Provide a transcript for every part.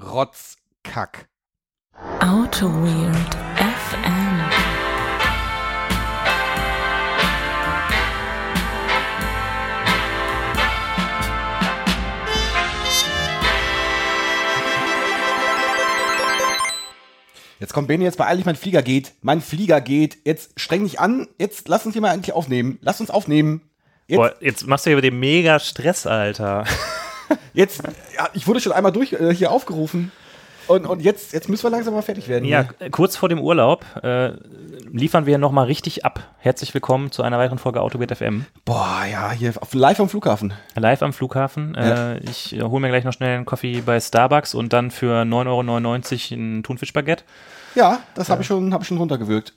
Rotzkack. Auto Weird FM. Jetzt kommt Benny, jetzt beeil dich, mein Flieger geht. Mein Flieger geht. Jetzt streng dich an. Jetzt lass uns hier mal endlich aufnehmen. Lass uns aufnehmen. Jetzt, Boah, jetzt machst du hier über den mega Stress, Alter. Jetzt ja, ich wurde schon einmal durch äh, hier aufgerufen. Und, und jetzt, jetzt müssen wir langsam mal fertig werden. Ja, hier. kurz vor dem Urlaub äh, liefern wir nochmal richtig ab. Herzlich willkommen zu einer weiteren Folge Autobit FM. Boah, ja, hier live am Flughafen. Live am Flughafen. Ja. Äh, ich äh, hole mir gleich noch schnell einen Kaffee bei Starbucks und dann für 9,99 Euro ein Thunfischbaguette. Ja, das habe ich, schon- hab ich schon runtergewürgt.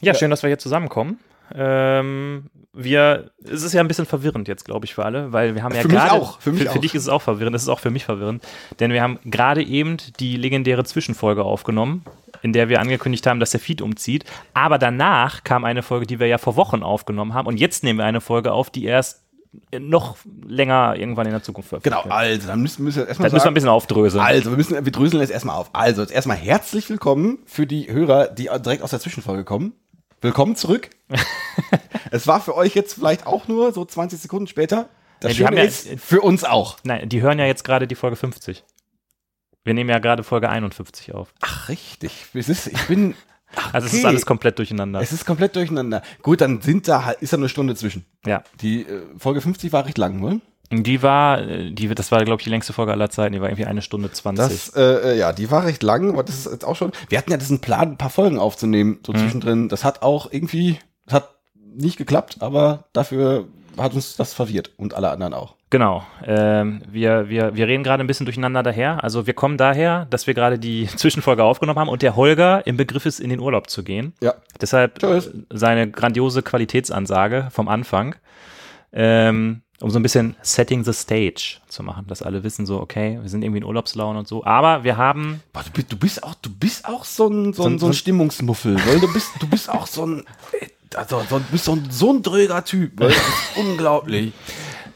Ja, schön, dass wir hier zusammenkommen. Ähm, wir, es ist ja ein bisschen verwirrend jetzt, glaube ich, für alle, weil wir haben ja Für mich gerade, für mich für, auch. dich ist es auch verwirrend, das ist auch für mich verwirrend, denn wir haben gerade eben die legendäre Zwischenfolge aufgenommen, in der wir angekündigt haben, dass der Feed umzieht, aber danach kam eine Folge, die wir ja vor Wochen aufgenommen haben und jetzt nehmen wir eine Folge auf, die erst noch länger irgendwann in der Zukunft Genau, wird. also, dann müssen, müssen wir erstmal Das müssen wir ein bisschen aufdröseln. Also, wir müssen, wir dröseln jetzt erstmal auf. Also, jetzt erstmal herzlich willkommen für die Hörer, die direkt aus der Zwischenfolge kommen. Willkommen zurück. es war für euch jetzt vielleicht auch nur so 20 Sekunden später. Das Ja, Schöne ja- ist, für uns auch. Nein, die hören ja jetzt gerade die Folge 50. Wir nehmen ja gerade Folge 51 auf. Ach, richtig. Es ist, ich bin, Also es ist alles komplett durcheinander. es ist komplett durcheinander. Gut, dann sind da ist da eine Stunde zwischen. ja. Die äh, Folge 50 war recht lang, ne? Die war, äh, die, das war, glaube ich, die längste Folge aller Zeiten. Die war irgendwie eine Stunde 20. Das, äh, äh, ja, die war recht lang, aber das ist jetzt auch schon. Wir hatten ja diesen Plan, ein paar Folgen aufzunehmen, so zwischendrin. Das hat auch irgendwie, das hat nicht geklappt, aber dafür hat uns das verwirrt und alle anderen auch. genau. Ähm, wir, wir, wir reden gerade ein bisschen durcheinander daher. Also wir kommen daher, dass wir gerade die Zwischenfolge aufgenommen haben und der Holger im Begriff ist, in den Urlaub zu gehen. Ja. Deshalb Tschüss. äh, seine grandiose Qualitätsansage vom Anfang. Ähm, um so ein bisschen Setting the Stage zu machen, dass alle wissen so, okay, wir sind irgendwie in Urlaubslaune und so. Aber wir haben Boah, du, bist, du bist auch, du bist auch so ein, so So ein, so ein Stimmungsmuffel, weil du bist, du bist auch so ein, also, so, du bist so ein, so ein dröger Typ, weil das ist unglaublich.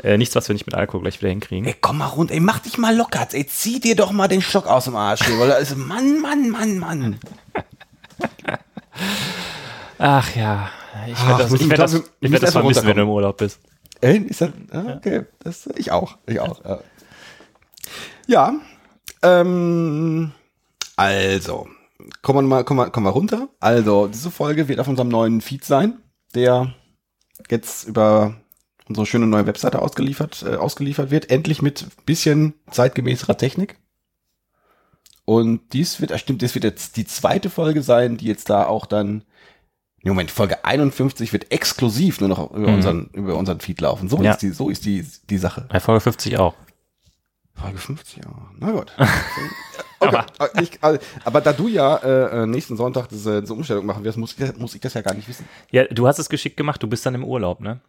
äh, nichts, was wir nicht mit Alkohol gleich wieder hinkriegen. Ey, komm mal runter, ey, mach dich mal locker, ey, zieh dir doch mal den Stock aus dem Arsch, hier, weil da ist, Mann, Mann, Mann, Mann. Ach ja, ich werde das, ich werd das, ich werd das vermissen, wenn du im Urlaub bist. Ey, ist das, ah, okay, das, ich auch, ich auch. Ja, ähm, also, kommen wir mal, kommen wir, kommen wir runter. Also, diese Folge wird auf unserem neuen Feed sein, der jetzt über unsere schöne neue Webseite ausgeliefert, äh, ausgeliefert wird. Endlich mit bisschen zeitgemäßerer Technik. Und dies wird, ah, stimmt, das wird jetzt die zweite Folge sein, die jetzt da auch dann Moment, Folge 51 wird exklusiv nur noch über, Mhm. unseren, über unseren Feed laufen. So Ja. ist die, so ist die, die Sache. Bei Folge 50 auch. Folge 50, ja. Na gut. Okay. aber, ich, also, aber da du ja äh, äh, nächsten Sonntag diese, diese Umstellung machen wirst, muss ich, muss ich das ja gar nicht wissen. Ja, du hast es geschickt gemacht, du bist dann im Urlaub, ne?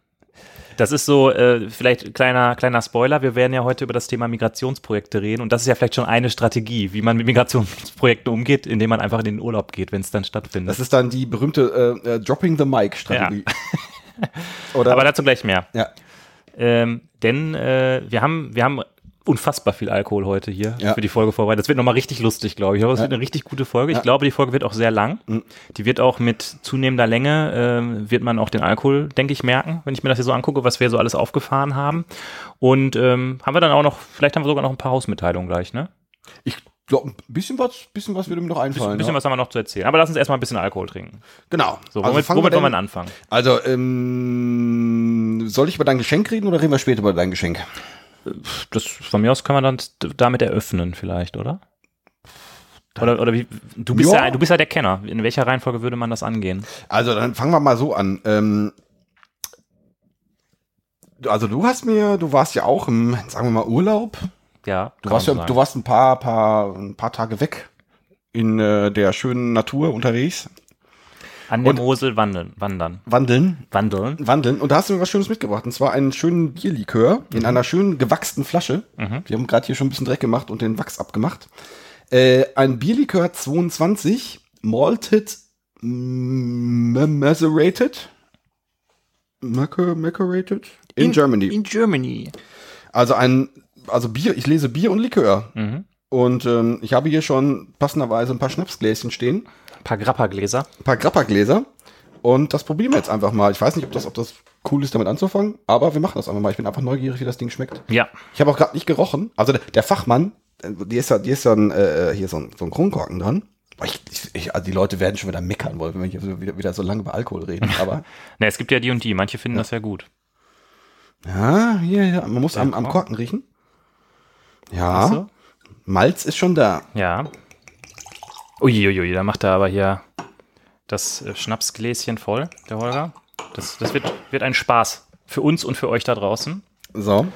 Das ist so, äh, vielleicht kleiner, kleiner Spoiler, wir werden ja heute über das Thema Migrationsprojekte reden und das ist ja vielleicht schon eine Strategie, wie man mit Migrationsprojekten umgeht, indem man einfach in den Urlaub geht, wenn es dann stattfindet. Das ist dann die berühmte äh, äh, Dropping the Mic Strategie. Oder? Aber dazu gleich mehr. ja. Ähm, denn äh, wir haben, wir haben unfassbar viel Alkohol heute hier Ja. für die Folge vorbei. Das wird nochmal richtig lustig, glaube ich. Aber es Ja. wird eine richtig gute Folge. Ich Ja. glaube, die Folge wird auch sehr lang. Mhm. Die wird auch mit zunehmender Länge, ähm, wird man auch den Alkohol, denke ich, merken, wenn ich mir das hier so angucke, was wir so alles aufgefahren haben. Und ähm, haben wir dann auch noch, vielleicht haben wir sogar noch ein paar Hausmitteilungen gleich, ne? Ich glaube, ein bisschen was, bisschen was würde mir noch Ein einfallen. bisschen ja. was haben wir noch zu erzählen. Aber lass uns erstmal ein bisschen Alkohol trinken. Genau. So, womit, fangen womit wir wollen wir anfangen? Also, ähm, soll ich über dein Geschenk reden oder reden wir später über dein Geschenk? Das, von mir aus können wir dann damit eröffnen, vielleicht, oder? Oder, oder wie, du bist Ja. ja. du bist ja der Kenner. In welcher Reihenfolge würde man das angehen? Also, dann fangen wir mal so an. Ähm, also, du hast mir, du warst ja auch im, sagen wir mal, Urlaub. Ja, Du kann warst, ja, man du warst ein paar, paar, ein paar Tage weg in äh, der schönen Natur unterwegs. An der und- Mosel wandeln, wandern. Wandeln. Wandeln. Wandeln. Und da hast du mir was Schönes mitgebracht. Und zwar einen schönen Bierlikör in einer schönen gewachsten Flasche. Mhm. Wir haben gerade hier schon ein bisschen Dreck gemacht und den Wachs abgemacht. Äh, ein Bierlikör 22, malted, macerated, Macer- macerated in, Germany. In Germany. Also ein, also Bier, ich lese Bier und Likör. Mhm. Und ähm, ich habe hier schon passenderweise ein paar Schnapsgläschen stehen, paar Grappa-Gläser. ein paar Grappa-Gläser. Und das probieren wir jetzt einfach mal. Ich weiß nicht, ob das, ob das cool ist, damit anzufangen, aber wir machen das einfach mal. Ich bin einfach neugierig, wie das Ding schmeckt. Ja. Ich habe auch gerade nicht gerochen. Also der, der Fachmann, äh, die ist ja, die ist ja ein, äh, hier so ein, so ein Kronkorken dran. Ich, ich, also die Leute werden schon wieder meckern wollen, wenn wir hier wieder, wieder so lange über Alkohol reden. Aber Ne, es gibt ja die und die. Manche finden das ja gut. ja, hier, hier man muss am, am Korken. Riechen. Ja. Malz ist schon da. Ja. Uiuiui, da macht er aber hier das äh, Schnapsgläschen voll, der Holger. Das, das wird, wird ein Spaß für uns und für euch da draußen. So.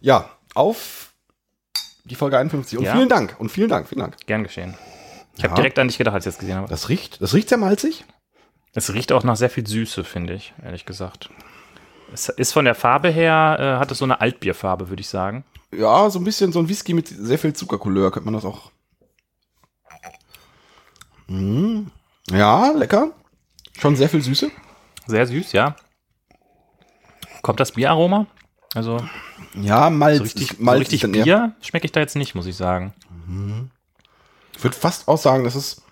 Ja, auf die Folge 51. Und Ja. vielen Dank. Und vielen Dank, vielen Dank. Gern geschehen. Ich Ja. habe direkt an dich gedacht, als ich das gesehen habe. Das riecht, das riecht sehr malzig. Es riecht auch nach sehr viel Süße, finde ich, ehrlich gesagt. Es ist von der Farbe her, äh, hat es so eine Altbierfarbe, würde ich sagen. Ja, so ein bisschen so ein Whisky mit sehr viel Zuckercouleur, könnte man das auch. Mm. Ja, lecker. Schon sehr viel Süße. Sehr süß, ja. Kommt das Bieraroma? Also Ja, Malz. so richtig, Malz so richtig Bier schmecke ich da jetzt nicht, muss ich sagen. Ich würde fast auch sagen, das ist,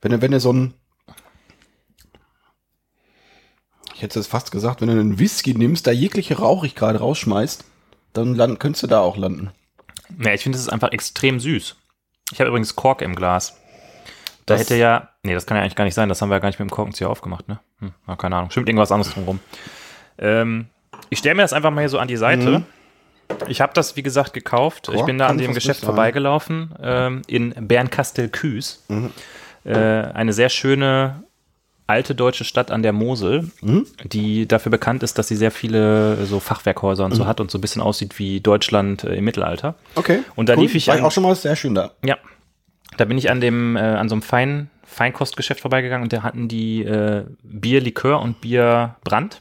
wenn du, wenn du so ein, ich hätte es fast gesagt, wenn du einen Whisky nimmst, da jegliche Rauchigkeit rausschmeißt, dann land, könntest du da auch landen. Ja, ich finde, es ist einfach extrem süß. Ich habe übrigens Kork im Glas. Da Das- hätte ja, nee, das kann ja eigentlich gar nicht sein, das haben wir ja gar nicht mit dem Korkenzieher aufgemacht, ne? Hm, na, keine Ahnung, stimmt irgendwas anderes drumherum. Ähm, ich stelle mir das einfach mal hier so an die Seite. Mhm. Ich habe das, wie gesagt, gekauft. ich Kork bin da an dem Geschäft sein. vorbeigelaufen, ähm, in Bernkastel-Küß. Mhm. Äh, eine sehr schöne alte deutsche Stadt an der Mosel, Mhm. die dafür bekannt ist, dass sie sehr viele so Fachwerkhäuser und so hat und so ein bisschen aussieht wie Deutschland äh, im Mittelalter. Okay. Und da lief ich War an- auch schon mal sehr schön da. Ja. Da bin ich an dem, äh, an so einem Fein, Feinkostgeschäft vorbeigegangen und da hatten die äh, Bier Likör und Bier Brand.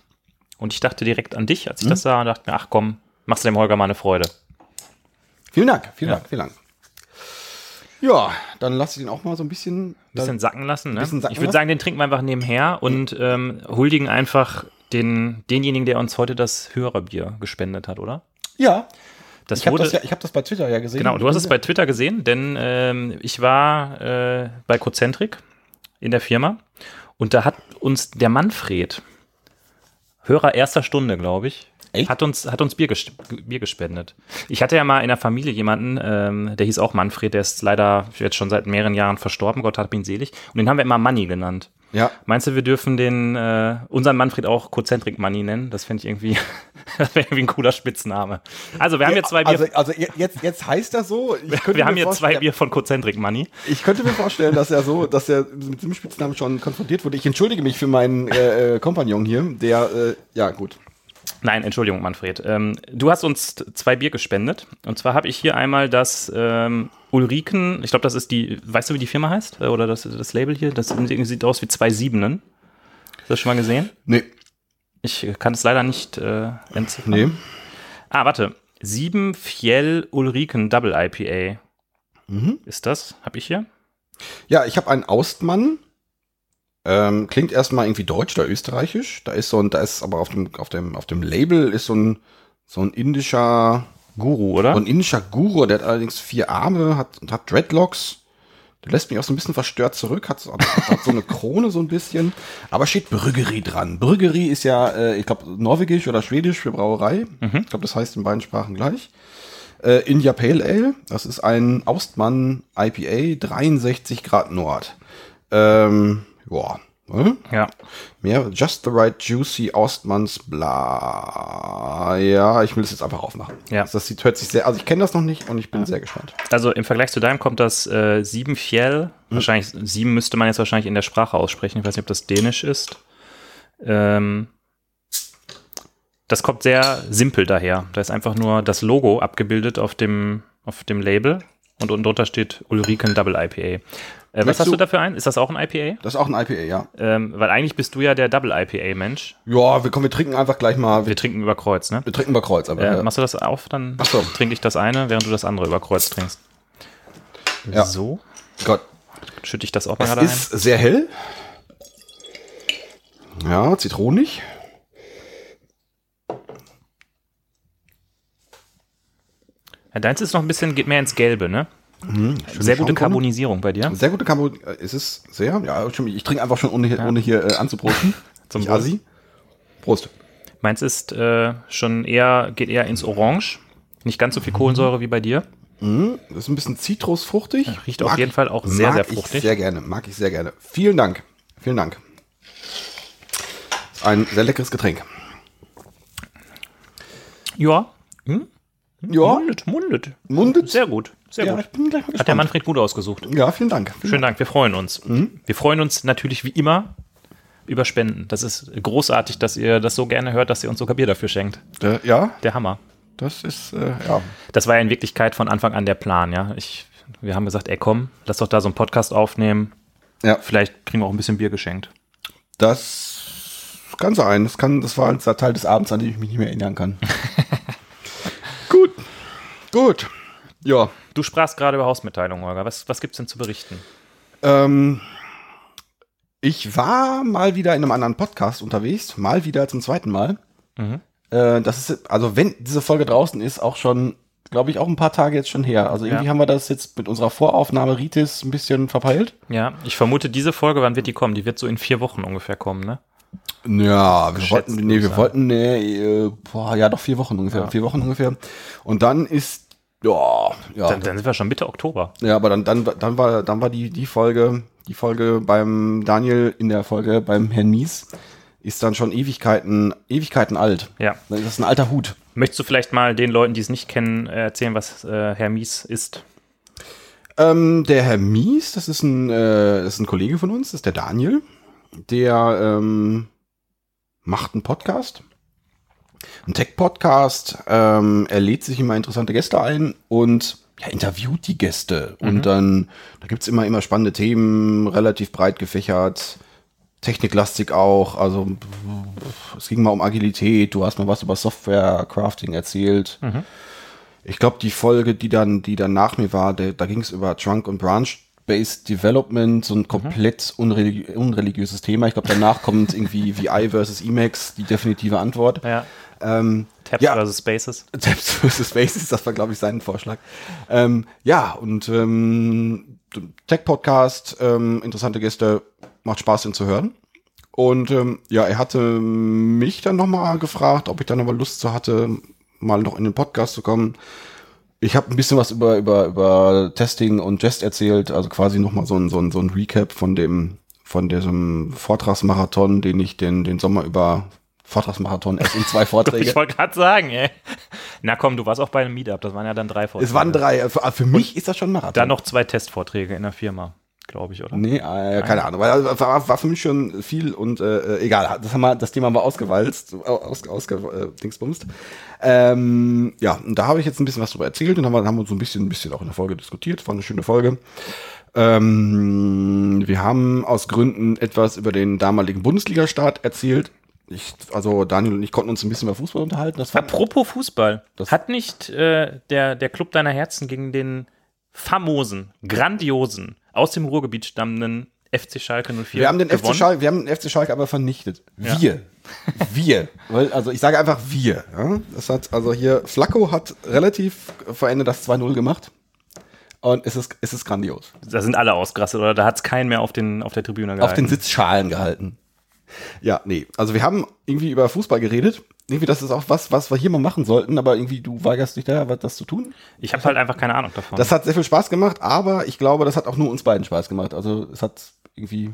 Und ich dachte direkt an dich, als ich das sah und dachte mir, ach komm, machst du dem Holger mal eine Freude. Vielen Dank, vielen Ja. Dank, vielen Dank. Ja, dann lasse ich den auch mal so ein bisschen. Bisschen sacken lassen, ne? bisschen sacken ich würde sagen, den trinken wir einfach nebenher und ähm, huldigen einfach den, denjenigen, der uns heute das Hörerbier gespendet hat, oder? ja, Das ich habe das, ja, ich hab das bei Twitter ja gesehen. Genau, du hast es bei Twitter gesehen, denn ähm, ich war äh, bei Cozentrik in der Firma und da hat uns der Manfred, Hörer erster Stunde, glaube ich, Echt? hat uns, hat uns Bier, ges Bier gespendet. Ich hatte ja mal in der Familie jemanden, ähm, der hieß auch Manfred, der ist leider jetzt schon seit mehreren Jahren verstorben, Gott hat ihn selig. Und den haben wir immer Manni genannt. Ja, Meinst du, wir dürfen den, äh, unseren Manfred auch Cozentrik Manni nennen? Das fände ich irgendwie, das wäre irgendwie ein cooler Spitzname. Also, wir haben hier zwei Bier, also, also je- jetzt, jetzt heißt das so. Wir haben hier zwei Bier von Cozentrik Manni. Ich könnte mir vorstellen, dass er so, dass er mit diesem Spitznamen schon konfrontiert wurde. Ich entschuldige mich für meinen äh, äh, Kompagnon hier, der, äh, ja gut. Nein, Entschuldigung, Manfred. Ähm, du hast uns zwei Bier gespendet. Und zwar habe ich hier einmal das ähm, Ulriken, ich glaube, das ist die, weißt du, wie die Firma heißt? Äh, Oder das, das Label hier? Das sieht aus wie zwei Siebenen. Hast du das schon mal gesehen? Nee, Ich kann es leider nicht äh, entziffern. nee. Ah, warte. Sieben Fjell Ulriken Double IPA. Mhm. Ist das? Hab ich hier? Ja, ich habe einen Austmann. Ähm, klingt erstmal irgendwie deutsch oder österreichisch. Da ist so ein, da ist aber auf dem, auf dem, auf dem Label ist so ein, so ein indischer, Guru, oder? so ein indischer Guru, der hat allerdings vier Arme, hat, hat Dreadlocks. Der lässt mich auch so ein bisschen verstört zurück, hat, so- hat, hat so eine Krone so ein bisschen. Aber steht Brüggerie dran. Brüggerie ist ja, äh, ich glaube, norwegisch oder schwedisch für Brauerei. Ich glaube, das heißt in beiden Sprachen gleich. Äh, India Pale Ale, das ist ein Austmann IPA, 63 Grad Nord. Ähm, ja, ne? ja. mehr, just the right juicy Ostmanns bla. Ja, ich will es jetzt einfach aufmachen. Ja. Das sieht, hört sich sehr, also ich kenne das noch nicht und ich bin sehr gespannt. Also im Vergleich zu deinem kommt das äh, Sieben Fjell. Wahrscheinlich, sieben müsste man jetzt wahrscheinlich in der Sprache aussprechen. Ich weiß nicht, ob das Dänisch ist. Ähm, das kommt sehr simpel daher. Da ist einfach nur das Logo abgebildet auf dem, auf dem Label und unten drunter steht Ulriken Double IPA. Äh, was hast du du- dafür ein? Ist das auch ein IPA? Das ist auch ein IPA, ja. Ähm, weil eigentlich bist du ja der Double IPA-Mensch. Ja, wir kommen, wir trinken einfach gleich mal, Wir wir, trinken über Kreuz, ne? wir trinken über Kreuz. Aber, Äh, ja. machst du das auf, dann Ach so. trinke ich das eine, während du das andere über Kreuz trinkst. Ja. So, Gott, schütte ich das auch mal gerade ein. ist sehr hell. Ja, zitronig. Ja, deins ist noch ein bisschen, geht mehr ins Gelbe, ne? Sehr gute. Carbonisierung bei dir. Sehr gute Kambo. äh, Ist es sehr? Ja, ich trinke einfach schon ohne, hier- ohne hier äh, anzuprosten. Zum. Assi. Prost. Meins ist äh, schon eher, geht eher ins Orange. Nicht ganz so viel Kohlensäure wie bei dir. Das ist ein bisschen zitrusfruchtig. Riecht auf jeden Fall auch sehr, mag sehr fruchtig. Ich sehr gerne, mag ich sehr gerne. Vielen Dank. Vielen Dank. Ist ein sehr leckeres Getränk. Ja. Hm? Ja, Mundet, mundet. mundet. Sehr gut. Sehr ja, gut. Hat der. Manfred gut ausgesucht. Ja, vielen Dank. Vielen Schönen Dank, wir freuen uns. Wir freuen uns natürlich wie immer über Spenden. Das ist großartig, dass ihr das so gerne hört, dass ihr uns sogar Bier dafür schenkt. Dank. Äh, ja, Der Hammer. das ist, äh, ja. Das war ja in Wirklichkeit von Anfang an der Plan, ja. Ich, wir haben gesagt, ey komm, lass doch da so einen Podcast aufnehmen. Ja, Vielleicht kriegen wir auch ein bisschen Bier geschenkt. das kann sein. Das, kann, das war ein Teil des Abends, an den ich mich nicht mehr erinnern kann. gut. Ja, Du sprachst gerade über Hausmitteilungen, Holger. Was, was gibt's denn zu berichten? Ähm, ich war mal wieder in einem anderen Podcast unterwegs, mal wieder zum zweiten Mal. Mhm. Äh, das ist, also wenn diese Folge draußen ist, auch schon, glaube ich, auch ein paar Tage jetzt schon her. Also irgendwie Ja. haben wir das jetzt mit unserer Voraufnahme Ritis ein bisschen verpeilt. Ja, ich vermute, diese Folge, wann wird die kommen? Die wird so in vier Wochen ungefähr kommen, ne? Ja, wir wollten, nee, wir sagen. wollten, nee, boah, ja, doch vier Wochen ungefähr, Ja. vier Wochen ungefähr. Und dann ist, ja, ja, Dann, dann sind wir schon Mitte Oktober. Ja, aber dann, dann, dann war, dann war die, die Folge, die Folge beim Daniel in der Folge beim Herrn Mies ist dann schon Ewigkeiten, Ewigkeiten alt. Ja. Das ist ein alter Hut. Möchtest du vielleicht mal den Leuten, die es nicht kennen, äh, erzählen, was äh, Herr Mies ist? Ähm, der Herr Mies, das ist ein, äh, das ist ein Kollege von uns, das ist der Daniel. Der ähm, macht einen Podcast. Ein Tech-Podcast. Ähm, er lädt sich immer interessante Gäste ein und ja, interviewt die Gäste. Und dann, da gibt's immer, immer spannende Themen, relativ breit gefächert. Techniklastig auch. Also es ging mal um Agilität. Du hast mal was über Software-Crafting erzählt. Ich glaube, die Folge, die dann, die dann nach mir war, der, da ging es über Trunk und Branch-Based Development, so ein komplett unreli unreligiöses Thema. Ich glaube, danach kommt irgendwie VI versus Emacs, die definitive Antwort. Ja. Ähm, Tabs Ja. versus Spaces. Tabs versus Spaces, das war, glaube ich, sein Vorschlag. Ähm, ja, und ähm, Tech-Podcast, ähm, interessante Gäste, macht Spaß, den zu hören. Und ähm, ja, er hatte mich dann nochmal gefragt, ob ich dann nochmal Lust zu hatte, mal noch in den Podcast zu kommen. Ich habe ein bisschen was über, über, über Testing und Jest erzählt, also quasi nochmal so ein, so, ein, so ein Recap von dem, von diesem Vortragsmarathon, den ich den, den Sommer über Vortragsmarathon erst in zwei Vorträge. Ich wollte gerade sagen, ey. Na komm, du warst auch bei einem Meetup, das waren ja dann drei Vorträge. Es waren drei. Für, für mich ist das schon ein Marathon. Dann noch zwei Testvorträge in der Firma, glaube ich, oder? Nee, äh, keine Ahnung. Weil, also, war, war für mich schon viel und äh, äh, egal. Das haben wir, das Thema haben wir ausgewalzt, aus, ausge, äh. Ähm, ja, und da habe ich jetzt ein bisschen was drüber erzählt und haben wir, haben uns so ein bisschen, ein bisschen auch in der Folge diskutiert. War eine schöne Folge. Ähm, wir haben aus Gründen etwas über den damaligen Bundesliga-Start erzählt. Ich, also Daniel und ich konnten uns ein bisschen über Fußball unterhalten. Das war, Apropos Fußball. Das- Hat nicht äh, der, der Club deiner Herzen gegen den famosen, grandiosen, aus dem Ruhrgebiet stammenden FC Schalke 04 wir haben den FC gewonnen? Schalke, wir haben den FC Schalke aber vernichtet. Ja. Wir. Wir. Weil, also ich sage einfach wir. Ja? Das hat, also hier, Flacco hat relativ vor Ende das 2-0 gemacht. Und es ist, es ist grandios. Da sind alle ausgerastet, oder? Da hat es keinen mehr auf, den, auf der Tribüne gehalten. Auf den Sitzschalen gehalten. Ja, nee. Also wir haben irgendwie über Fußball geredet. Irgendwie, das ist auch was, was wir hier mal machen sollten, aber irgendwie du weigerst dich da, was das zu tun. Ich habe halt einfach keine Ahnung davon. Das hat sehr viel Spaß gemacht, aber ich glaube, das hat auch nur uns beiden Spaß gemacht. Also es hat irgendwie.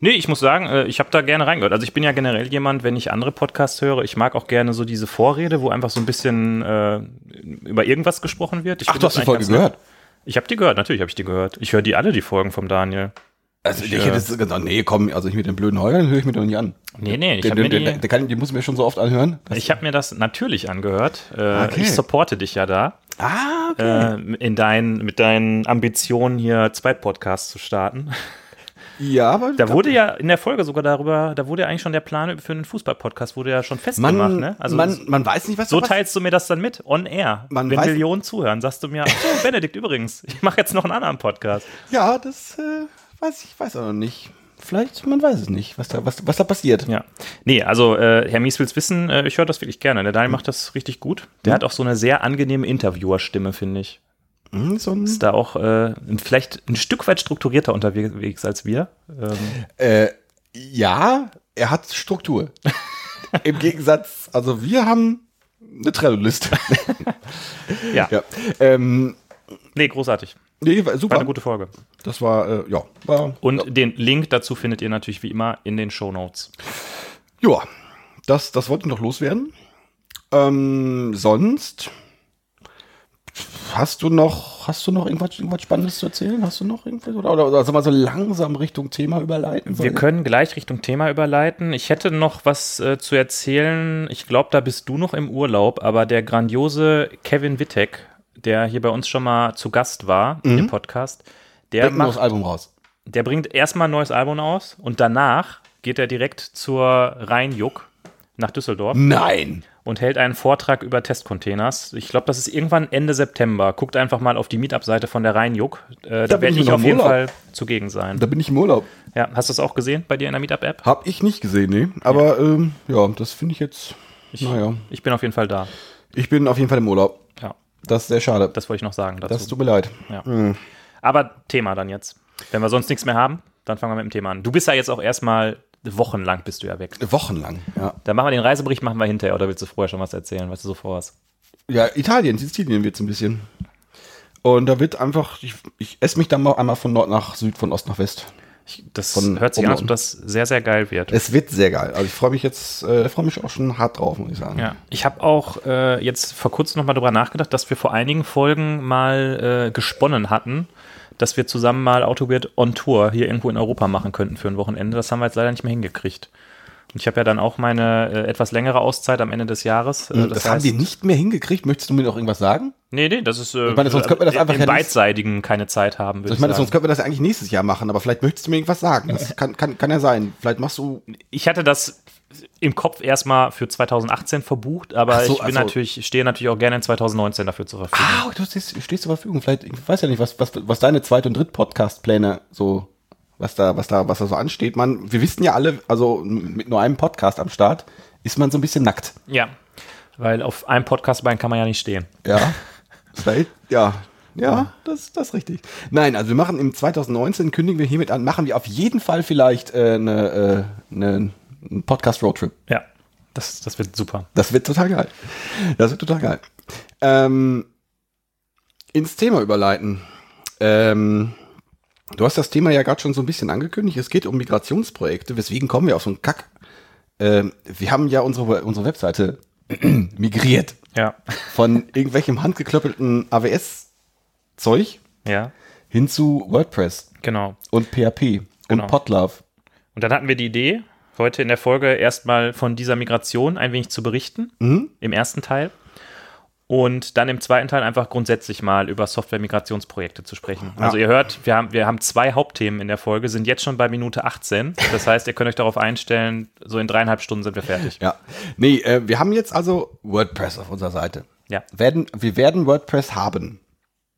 Nee, ich muss sagen, äh, ich habe da gerne reingehört. Also ich bin ja generell jemand, wenn ich andere Podcasts höre, ich mag auch gerne so diese Vorrede, wo einfach so ein bisschen äh, über irgendwas gesprochen wird. Ich Ach, du hast die Folge gehört. Ich habe die gehört, natürlich habe ich die gehört. Ich höre die alle, die Folgen vom Daniel. Also ich, Ich, hätte äh, jetzt gesagt, nee, komm, also ich mit den blöden Heulern höre ich mir doch nicht an. Nee, nee, ich Den, habe mir den, die, den, den, kann, den muss ich mir schon so oft anhören. ich hab mir das natürlich angehört. Äh, Okay. Ich supporte dich ja da, ah, okay. äh, in dein, mit deinen Ambitionen hier zwei Podcasts zu starten. ja, aber Da wurde ja in der Folge sogar darüber, da wurde ja eigentlich schon der Plan für einen Fußball-Podcast, wurde ja schon festgemacht, man, ne? Also man, man weiß nicht, was so teilst du mir das dann mit, on air. Man Wenn weiß- Millionen zuhören, sagst du mir, so, Benedikt, übrigens, ich mache jetzt noch einen anderen Podcast. Ja, das äh, weiß ich, weiß auch noch nicht. Vielleicht, man weiß es nicht, was da, was, was da passiert. Ja. Nee, also äh, Herr Mies will's wissen, äh, ich höre das wirklich gerne. Der Daniel macht das richtig gut. Der hat auch so eine sehr angenehme Interviewerstimme, finde ich. Hm, so ein, Ist da auch äh, vielleicht ein Stück weit strukturierter unterwegs als wir. Ähm, äh, ja, er hat Struktur. Im Gegensatz, also wir haben eine Trello-Liste. ja. ja. Ähm, Nee, großartig. Nee, war War super. eine gute Folge. Das war, äh, ja, war, Und den Link dazu findet ihr natürlich wie immer in den Show Notes. ja, das, das wollte ich noch loswerden. Ähm, sonst hast du noch, hast du noch irgendwas, irgendwas Spannendes zu erzählen? Hast du noch irgendwas? Oder, oder, oder soll man so langsam Richtung Thema überleiten? Wir können gleich Richtung Thema überleiten. Ich hätte noch was äh, zu erzählen. Ich glaube, da bist du noch im Urlaub, aber der grandiose Kevin Wittek, der hier bei uns schon mal zu Gast war im Podcast, der Bringt ein neues Album raus. der bringt erstmal ein neues Album aus und danach geht er direkt zur Rheinjuck nach Düsseldorf Nein. und hält einen Vortrag über Testcontainers. Ich glaube, das ist irgendwann Ende September. Guckt einfach mal auf die Meetup-Seite von der Rheinjuck. Äh, da bin werde ich ich auf jeden. Fall zugegen sein. Da bin ich im Urlaub. Ja, hast du es auch gesehen bei dir in der Meetup-App? Hab ich nicht gesehen, nee. Aber ja, ähm, ja das finde ich jetzt. naja. Ich bin auf jeden Fall da. Ich bin auf jeden Fall im Urlaub. Das ist sehr schade. das wollte ich noch sagen dazu. das tut mir leid. ja. Aber Thema dann jetzt. Wenn wir sonst nichts mehr haben, dann fangen wir mit dem Thema an. Du bist ja jetzt auch erstmal wochenlang bist du ja weg. Wochenlang, ja. Dann machen wir den Reisebericht machen wir hinterher oder willst du vorher schon was erzählen, was du so vorhast? Ja, Italien, Sizilien wird's ein bisschen. Und da wird einfach, ich, ich esse mich dann mal einmal von Nord nach Süd, von Ost nach West. Ich, das Von hört sich an, als ob das sehr, sehr geil wird. Es wird sehr geil. Also ich freue mich jetzt, äh, freue mich auch schon hart drauf, muss ich sagen. Ja, ich habe auch äh, jetzt vor kurzem nochmal drüber nachgedacht, dass wir vor einigen Folgen mal äh, gesponnen hatten, dass wir zusammen mal Autoweird on Tour hier irgendwo in Europa machen könnten für ein Wochenende. Das haben wir jetzt leider nicht mehr hingekriegt. Ich habe ja dann auch meine äh, etwas längere Auszeit am Ende des Jahres. Äh, Das, haben die nicht mehr hingekriegt. Möchtest du mir noch irgendwas sagen? Nee, nee, das ist äh, Ich meine, sonst könnte man das einfach im ja beidseitigen keine Zeit haben, Also ich, meine, sonst könnten wir das ja eigentlich nächstes Jahr machen, aber vielleicht möchtest du mir irgendwas sagen. Das kann, kann, kann ja sein. Vielleicht machst du. ich hatte das im Kopf erstmal für 2018 verbucht, aber so, ich bin ach so. natürlich, ich stehe natürlich auch gerne in 2019 dafür zur Verfügung. Ah, du stehst, stehst zur Verfügung. Vielleicht, ich weiß ja nicht, was, was, was deine Zweit- und Dritt-Podcast-Pläne so, was da, was da, was da so ansteht. Man, wir wissen ja alle, also mit nur einem Podcast am Start ist man so ein bisschen nackt. Ja, weil auf einem Podcastbein kann man ja nicht stehen. Ja. Vielleicht, ja. Ja, das, das ist richtig. Nein, also wir machen im 2019, kündigen wir hiermit an, machen wir auf jeden Fall vielleicht äh, eine, äh, eine, einen Podcast-Roadtrip. Ja, das, das wird super. Das wird total geil. Das wird total geil. Ähm, ins Thema überleiten. Ähm, du hast das Thema ja gerade schon so ein bisschen angekündigt. Es geht um Migrationsprojekte. Weswegen kommen wir auf so einen Kack? Ähm, wir haben ja unsere, unsere Webseite migriert Ja, von irgendwelchem handgeklöppelten AWS-Zeug ja, hin zu WordPress genau. und PHP Genau. und Podlove. Und dann hatten wir die Idee, heute in der Folge erstmal von dieser Migration ein wenig zu berichten, Mhm. im ersten Teil. Und dann im zweiten Teil einfach grundsätzlich mal über Software-Migrationsprojekte zu sprechen. Also ihr hört, wir haben, wir haben zwei Hauptthemen in der Folge, sind jetzt schon bei Minute 18. Das heißt, ihr könnt euch darauf einstellen, so in dreieinhalb Stunden sind wir fertig. Ja. Nee, äh, wir haben jetzt also WordPress auf unserer Seite. Ja. Werden, wir werden WordPress haben.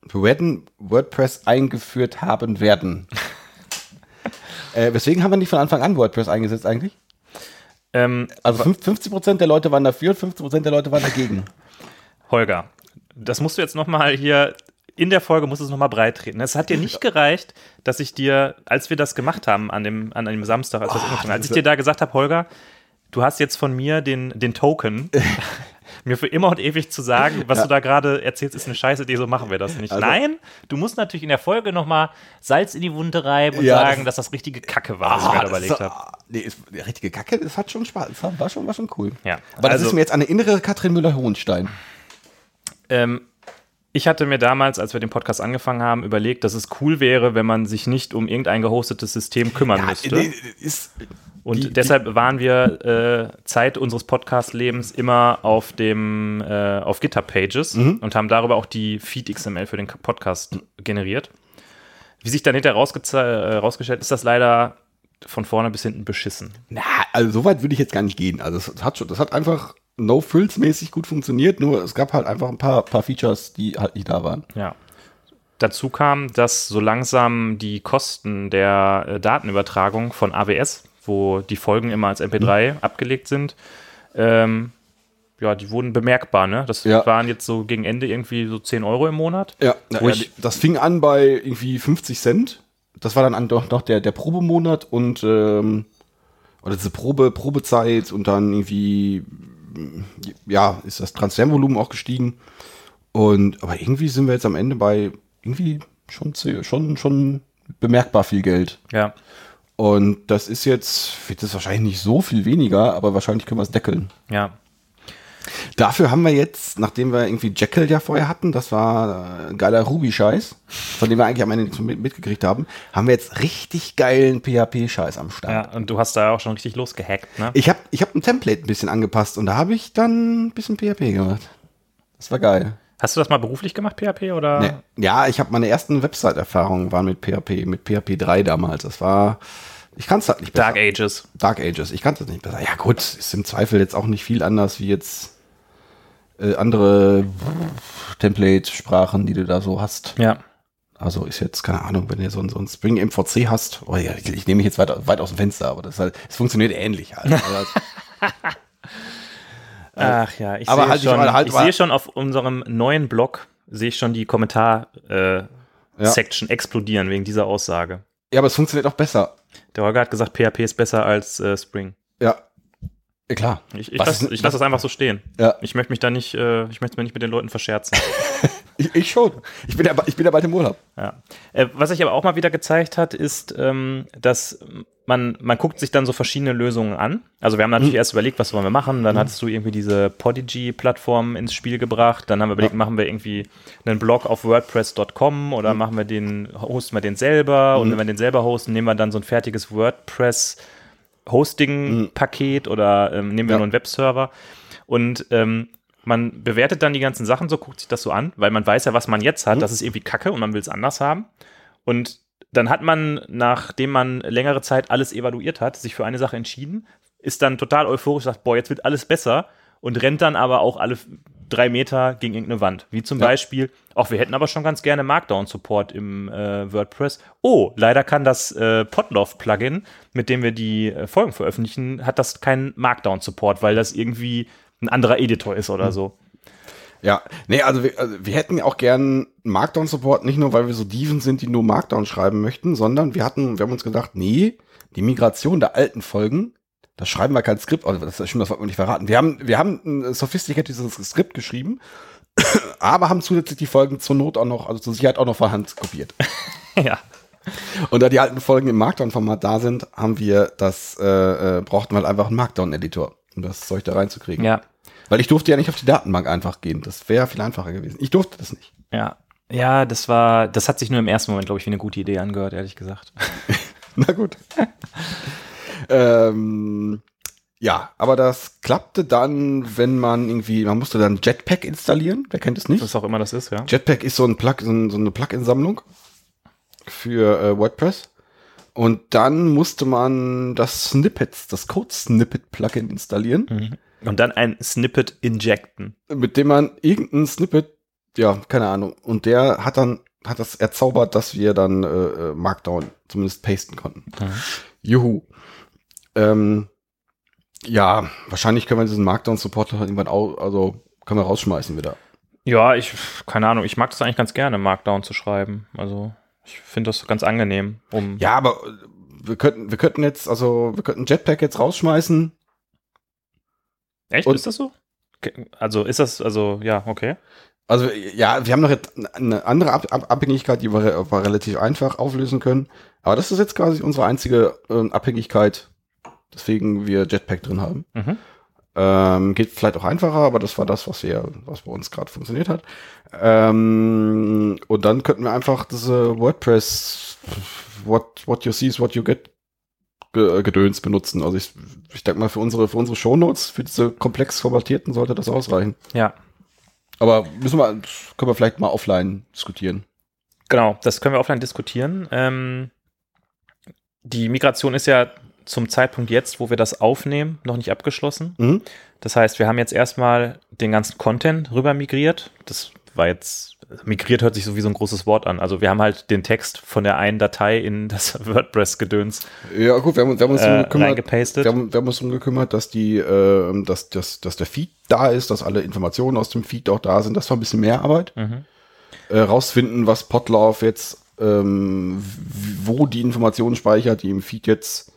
Wir werden WordPress eingeführt haben werden. äh, weswegen haben wir nicht von Anfang an WordPress eingesetzt eigentlich? Ähm, Also fünf- 50% der Leute waren dafür und 50% der Leute waren dagegen. Holger, das musst du jetzt nochmal hier in der Folge musst du es nochmal breit treten. Es hat dir nicht gereicht, dass ich dir, als wir das gemacht haben an dem, an dem Samstag, als, das angefangen haben, als ich dir da gesagt habe, Holger, du hast jetzt von mir den, den Token, mir für immer und ewig zu sagen, was du da gerade erzählst, ist eine scheiße Idee, so machen wir das nicht. Also- Nein, du musst natürlich in der Folge nochmal Salz in die Wunde reiben und Ja, sagen, das- dass das richtige Kacke war, was ich mir da das überlegt habe. doch- Nee, ist, richtige Kacke, das hat schon Spaß. Das war schon, war schon cool. Ja, Aber das also- ist mir jetzt eine innere Katrin Müller-Hohenstein. Ähm, ich hatte mir damals, als wir den Podcast angefangen haben, überlegt, dass es cool wäre, wenn man sich nicht um irgendein gehostetes System kümmern müsste. nee, ist, Und die- deshalb waren wir äh, Zeit unseres Podcast-Lebens immer auf dem äh, auf GitHub-Pages Mhm. und haben darüber auch die Feed-XML für den Podcast generiert. Wie sich dann hinterher äh, rausgestellt, ist das leider von vorne bis hinten beschissen. Na, also so weit würde ich jetzt gar nicht gehen. Also es hat schon, das hat einfach No-Frills-mäßig gut funktioniert, nur es gab halt einfach ein paar, paar Features, die halt nicht da waren. Ja. Dazu kam, dass so langsam die Kosten der äh, Datenübertragung von AWS, wo die Folgen immer als MP3 abgelegt sind, ähm, ja, die wurden bemerkbar, ne? Das Ja. waren jetzt so gegen Ende irgendwie so 10 Euro im Monat. Ja, ja, das fing an bei irgendwie 50 Cent. Das war dann an, doch noch der, der Probemonat und ähm, oder diese Probe, Probezeit und dann irgendwie ja, ist das Transfervolumen auch gestiegen. Und aber irgendwie sind wir jetzt am Ende bei irgendwie schon schon schon bemerkbar viel Geld. Ja. Und das ist jetzt, wird das wahrscheinlich nicht so viel weniger, aber wahrscheinlich können wir es deckeln. Ja. Dafür haben wir jetzt, nachdem wir irgendwie Jekyll ja vorher hatten, das war äh, geiler Ruby-Scheiß, von dem wir eigentlich am Ende nichts mit, mitgekriegt haben, haben wir jetzt richtig geilen PHP-Scheiß am Start. Ja, und du hast da auch schon richtig losgehackt, ne? Ich habe ich hab ein Template ein bisschen angepasst und da habe ich dann ein bisschen PHP gemacht. Das war geil. Hast du das mal beruflich gemacht, PHP, oder? Nee. Ja, ich habe meine ersten Website-Erfahrungen waren mit PHP, mit PHP 3 damals. Das war, ich kann es halt nicht besser. Dark Ages. Dark Ages. Ich kannte es nicht besser. Ja gut, ist im Zweifel jetzt auch nicht viel anders wie jetzt äh, andere Template-Sprachen, die du da so hast. Ja. Also ist jetzt, keine Ahnung, wenn du so ein, so ein Spring MVC hast, oh ja, ich, ich nehme mich jetzt weit, weit aus dem Fenster, aber das, halt, es funktioniert ähnlich halt. Also, Ach ja, ich sehe halt schon, halt ich sehe schon auf unserem neuen Blog, sehe ich schon die Kommentar-Section explodieren wegen dieser Aussage. ja, aber es funktioniert auch besser. Der Holger hat gesagt, PHP ist besser als äh, Spring. Ja. Ja klar. Ich, ich lasse lass das einfach so stehen. Ja. Ich möchte mich da nicht, äh, ich möchte mir nicht mit den Leuten verscherzen. Ich, ich schon. Ich bin, ja, ich bin ja bald im Urlaub. Ja. Äh, was sich aber auch mal wieder gezeigt hat, ist, ähm, dass man, man guckt sich dann so verschiedene Lösungen an. Also wir haben natürlich erst überlegt, was wollen wir machen. Dann hattest du irgendwie diese Podigy-Plattform ins Spiel gebracht. Dann haben wir überlegt, machen wir irgendwie einen Blog auf WordPress.com oder machen wir den, hosten wir den selber. Und wenn wir den selber hosten, nehmen wir dann so ein fertiges WordPress Hosting-Paket oder ähm, nehmen wir Ja. nur einen Webserver. Und ähm, man bewertet dann die ganzen Sachen so, guckt sich das so an, weil man weiß ja, was man jetzt hat. Das ist irgendwie kacke und man will es anders haben. Und dann hat man, nachdem man längere Zeit alles evaluiert hat, sich für eine Sache entschieden, ist dann total euphorisch, sagt, boah, jetzt wird alles besser und rennt dann aber auch alle drei Meter gegen irgendeine Wand. Wie zum Ja. Beispiel, auch wir hätten aber schon ganz gerne Markdown-Support im äh, WordPress. Oh, leider kann das äh, Podlove-Plugin, mit dem wir die äh, Folgen veröffentlichen, hat das keinen Markdown-Support, weil das irgendwie ein anderer Editor ist oder so. Ja, nee, also wir, also wir hätten auch gern Markdown-Support, nicht nur, weil wir so Dieven sind, die nur Markdown schreiben möchten, sondern wir hatten, wir haben uns gedacht, nee, die Migration der alten Folgen, da schreiben wir kein Skript, also das ist schon, das wollten wir nicht verraten. Wir haben, wir haben ein sophisticateds Skript geschrieben, aber haben zusätzlich die Folgen zur Not auch noch, also zur Sicherheit auch noch von Hand kopiert. ja. Und da die alten Folgen im Markdown-Format da sind, haben wir das, äh, äh, brauchten wir halt einfach einen Markdown-Editor, um das Zeug da reinzukriegen. Ja. Weil ich durfte ja nicht auf die Datenbank einfach gehen. Das wäre viel einfacher gewesen. Ich durfte das nicht. Ja. Ja, das war, das hat sich nur im ersten Moment, glaube ich, wie eine gute Idee angehört, ehrlich gesagt. Na gut. ähm, ja, aber das klappte dann, wenn man irgendwie, man musste dann Jetpack installieren. Wer kennt es nicht? Was auch immer das ist, ja. Jetpack ist so, ein Plug, so, ein, so eine Plugin-Sammlung für äh, WordPress. Und dann musste man das Snippets, das Code-Snippet-Plugin installieren, Und dann ein Snippet injecten. mit dem man irgendein Snippet, ja, keine Ahnung, und der hat dann, hat das erzaubert, dass wir dann äh, äh, Markdown zumindest pasten konnten. Juhu. Ähm, ja, wahrscheinlich können wir diesen Markdown-Support noch irgendwann auch, also können wir rausschmeißen wieder. Ja, ich, keine Ahnung, ich mag das eigentlich ganz gerne, Markdown zu schreiben. Also, ich finde das ganz angenehm, um. Ja, aber äh, wir könnten, wir könnten jetzt, also wir könnten Jetpack jetzt rausschmeißen. Echt? und- ist das so? Also, ist das, also, ja, okay. Also ja, wir haben noch jetzt eine andere Ab Ab Abhängigkeit, die wir, wir relativ einfach auflösen können. Aber das ist jetzt quasi unsere einzige ähm, Abhängigkeit, deswegen wir Jetpack drin haben. Mhm. Ähm, geht vielleicht auch einfacher, aber das war das, was wir, was bei uns gerade funktioniert hat. Ähm, und dann könnten wir einfach diese WordPress What, what you see is what you get Ge- Gedöns benutzen. Also ich, ich denke mal, für unsere, für unsere Shownotes, für diese komplex formatierten sollte das ausreichen. Ja. Aber müssen wir, können wir vielleicht mal offline diskutieren. Genau, das können wir offline diskutieren. Ähm, die Migration ist ja zum Zeitpunkt jetzt, wo wir das aufnehmen, noch nicht abgeschlossen. Mhm. Das heißt, wir haben jetzt erstmal den ganzen Content rüber migriert. Das war jetzt, migriert hört sich so wie so ein großes Wort an. Also wir haben halt den Text von der einen Datei in das WordPress-Gedöns Ja, gut, wir haben, wir haben uns äh, darum gekümmert, wir haben, wir haben uns darum gekümmert, dass die, äh, dass, dass, dass der Feed da ist, dass alle Informationen aus dem Feed auch da sind. Das war ein bisschen mehr Arbeit. Mhm. Äh, rausfinden, was Potlauf jetzt, ähm, wo die Informationen speichert, die im Feed jetzt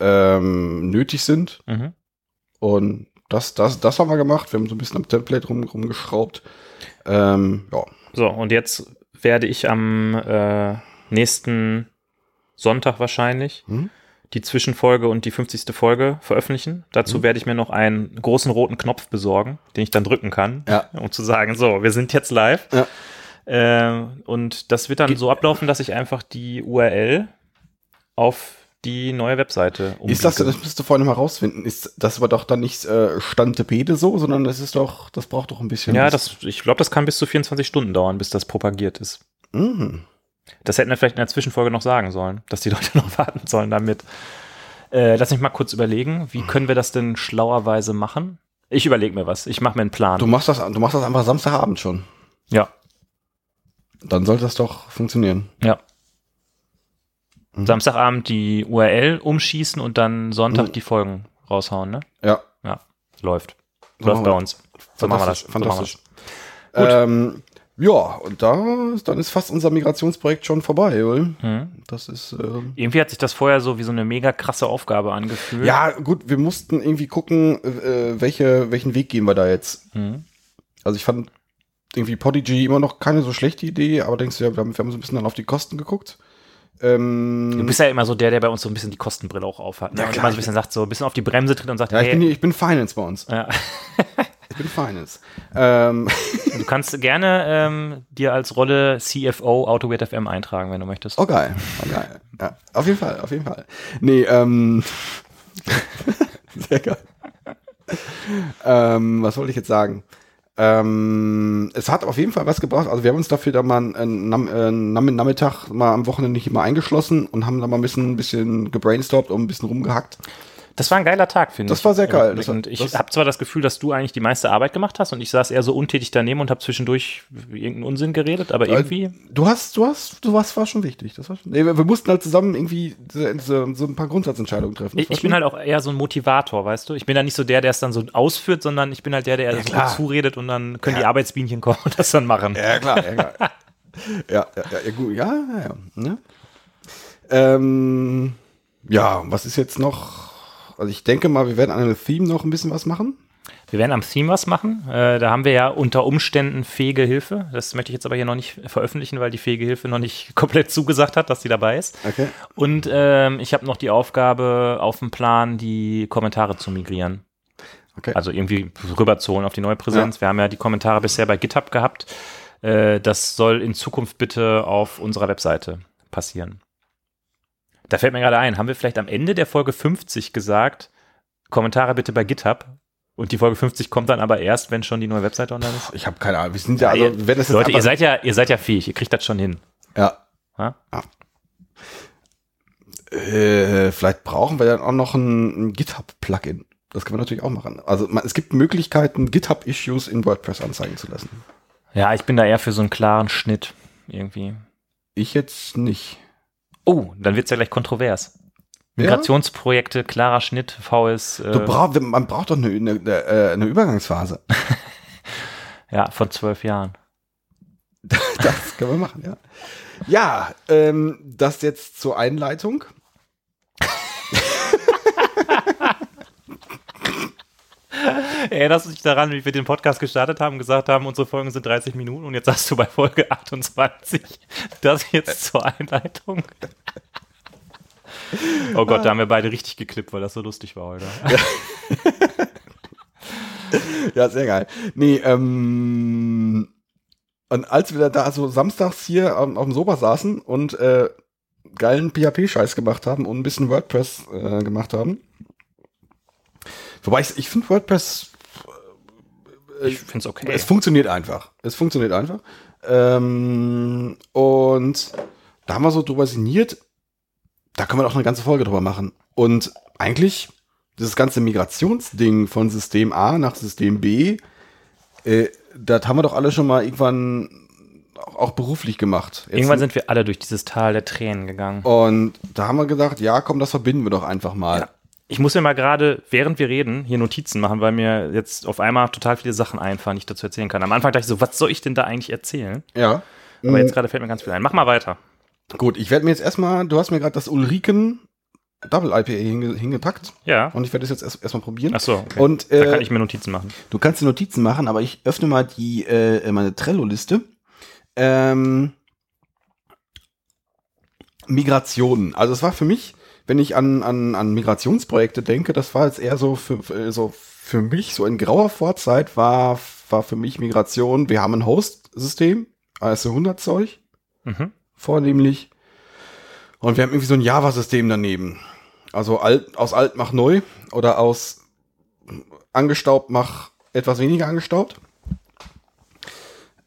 ähm, nötig sind. Mhm. Und das, das, das haben wir gemacht. Wir haben so ein bisschen am Template rum, rumgeschraubt. Ähm, ja. So, und jetzt werde ich am äh, nächsten Sonntag wahrscheinlich Hm? die Zwischenfolge und die 50. Folge veröffentlichen. Dazu Mhm. werde ich mir noch einen großen roten Knopf besorgen, den ich dann drücken kann, Ja. um zu sagen, so, wir sind jetzt live. Ja. Äh, und das wird dann so ablaufen, dass ich einfach die URL auf die neue Webseite Ist das, umbiege. das müsst du vorhin mal rausfinden, ist das aber doch dann nicht äh, Stantepede so, sondern das ist doch, das braucht doch ein bisschen. Ja, das, ich glaube, das kann bis zu 24 Stunden dauern, bis das propagiert ist. Mhm. Das hätten wir vielleicht in der Zwischenfolge noch sagen sollen, dass die Leute noch warten sollen damit. Äh, lass mich mal kurz überlegen, wie können wir das denn schlauerweise machen? Ich überlege mir was. Ich mache mir einen Plan. Du machst das, du machst das einfach Samstagabend schon. ja, Dann sollte das doch funktionieren. ja. Mhm. Samstagabend die URL umschießen und dann Sonntag Mhm. die Folgen raushauen, ne? Ja. Ja, läuft. Läuft bei uns. So machen wir das. Fantastisch. So wir fantastisch. Ähm, ja, und da, dann ist fast unser Migrationsprojekt schon vorbei, oder? Mhm. Das ist. ähm, Irgendwie hat sich das vorher so wie so eine mega krasse Aufgabe angefühlt. ja, gut, wir mussten irgendwie gucken, äh, welche, welchen Weg gehen wir da jetzt. Mhm. Also ich fand irgendwie Podigy immer noch keine so schlechte Idee, aber denkst du, ja, wir haben, wir haben so ein bisschen dann auf die Kosten geguckt. Ähm, Du bist ja immer so der, der bei uns so ein bisschen die Kostenbrille auch aufhat. Ne? Ja, und klar. immer so ein bisschen sagt, so ein bisschen auf die Bremse tritt und sagt, ja, ich, hey, bin, ich bin Finance bei uns. ja. Ich bin Finance. Ähm, Du kannst gerne ähm, dir als Rolle CFO AutoWeird FM eintragen, wenn du möchtest. oh geil. Oh geil. Ja, auf jeden Fall, auf jeden Fall. Nee, ähm. sehr geil. ähm, was wollte ich jetzt sagen? Ähm, es hat auf jeden Fall was gebracht. Also wir haben uns dafür da mal einen, äh, einen Nam- Nachmittag mal am Wochenende nicht immer eingeschlossen und haben da mal ein bisschen, ein bisschen gebrainstormt und ein bisschen rumgehackt. Das war ein geiler Tag, finde ich. Das war sehr geil. Das- und ich das- habe zwar das Gefühl, dass du eigentlich die meiste Arbeit gemacht hast und ich saß eher so untätig daneben und habe zwischendurch irgendeinen Unsinn geredet, aber irgendwie. Du hast, du hast, du warst, war schon wichtig. Das war schon, nee, wir, wir mussten halt zusammen irgendwie so, so, so ein paar Grundsatzentscheidungen treffen. Ich, ich bin halt auch eher so ein Motivator, weißt du? Ich bin da nicht so der, der es dann so ausführt, sondern ich bin halt der, der so klar. zuredet und dann können die Arbeitsbienchen kommen und das dann machen. Ja, klar, ja, klar. ja, ja, ja, ja, gut, ja, ja, ja. Ne? Ähm, ja, was ist jetzt noch? Also ich denke mal, wir werden an einem Theme noch ein bisschen was machen. Wir werden am Theme was machen. Äh, da haben wir ja unter Umständen fähige Hilfe. Das möchte ich jetzt aber hier noch nicht veröffentlichen, weil die fähige Hilfe noch nicht komplett zugesagt hat, dass sie dabei ist. Okay. Und ähm, ich habe noch die Aufgabe auf dem Plan, die Kommentare zu migrieren. Okay. Also irgendwie rüberzuholen auf die neue Präsenz. Wir haben ja die Kommentare bisher bei GitHub gehabt. Äh, das soll in Zukunft bitte auf unserer Webseite passieren. Da fällt mir gerade ein, haben wir vielleicht am Ende der Folge 50 gesagt, Kommentare bitte bei GitHub? Und die Folge 50 kommt dann aber erst, wenn schon die neue Webseite online ist? Ich habe keine Ahnung. Wir sind ja, also, wenn das Leute, ihr seid ja, ihr seid ja fähig, ihr kriegt das schon hin. ja. Ha? Äh, vielleicht brauchen wir dann auch noch ein, ein GitHub-Plugin. Das können wir natürlich auch machen. Also man, es gibt Möglichkeiten, GitHub-Issues in WordPress anzeigen zu lassen. Ja, ich bin da eher für so einen klaren Schnitt irgendwie. Ich jetzt nicht. Oh, dann wird's ja gleich kontrovers. Migrationsprojekte, klarer Schnitt, VS, äh, Du brauch, man braucht doch eine, eine, eine, eine Übergangsphase. ja, von zwölf Jahren. Das können wir machen, ja. Ja, ähm, das jetzt zur Einleitung. Erinnerst du dich daran, wie wir den Podcast gestartet haben, gesagt haben, unsere Folgen sind 30 Minuten und jetzt sagst du bei Folge 28 das jetzt zur Einleitung? Oh Gott, da haben wir beide richtig geklippt, weil das so lustig war heute. Ja, sehr geil. Nee, ähm, und als wir da so samstags hier auf, auf dem Sofa saßen und äh, geilen PHP-Scheiß gemacht haben und ein bisschen WordPress äh, gemacht haben. Wobei ich, ich finde WordPress Ich find's okay. Es funktioniert einfach. Es funktioniert einfach. Ähm, und da haben wir so drüber sinniert. Da können wir auch eine ganze Folge drüber machen. Und eigentlich, dieses ganze Migrationsding von System A nach System B Äh, das haben wir doch alle schon mal irgendwann auch, auch beruflich gemacht. Jetzt- Irgendwann sind wir alle durch dieses Tal der Tränen gegangen. und da haben wir gedacht, ja, komm, das verbinden wir doch einfach mal. Ich muss mir mal gerade, während wir reden, hier Notizen machen, weil mir jetzt auf einmal total viele Sachen einfallen, die ich dazu erzählen kann. Am Anfang dachte ich so, was soll ich denn da eigentlich erzählen? Ja. Aber jetzt gerade fällt mir ganz viel ein. Mach mal weiter. Gut, ich werde mir jetzt erstmal, du hast mir gerade das Ulriken Double IPA hinge, hingepackt Ja. und ich werde das jetzt erst- erstmal probieren. Ach so, okay. Und da kann äh, ich mir Notizen machen. du kannst die Notizen machen, aber ich öffne mal die äh, meine Trello-Liste. Ähm, Migrationen. Also es war für mich, wenn ich an, an, an Migrationsprojekte denke, das war jetzt eher so für, so für mich, so in grauer Vorzeit war, war für mich Migration, wir haben ein Host-System, AS100-Zeug, Mhm. vornehmlich. Und wir haben irgendwie so ein Java-System daneben. Also alt, aus alt mach neu oder aus angestaubt mach etwas weniger angestaubt.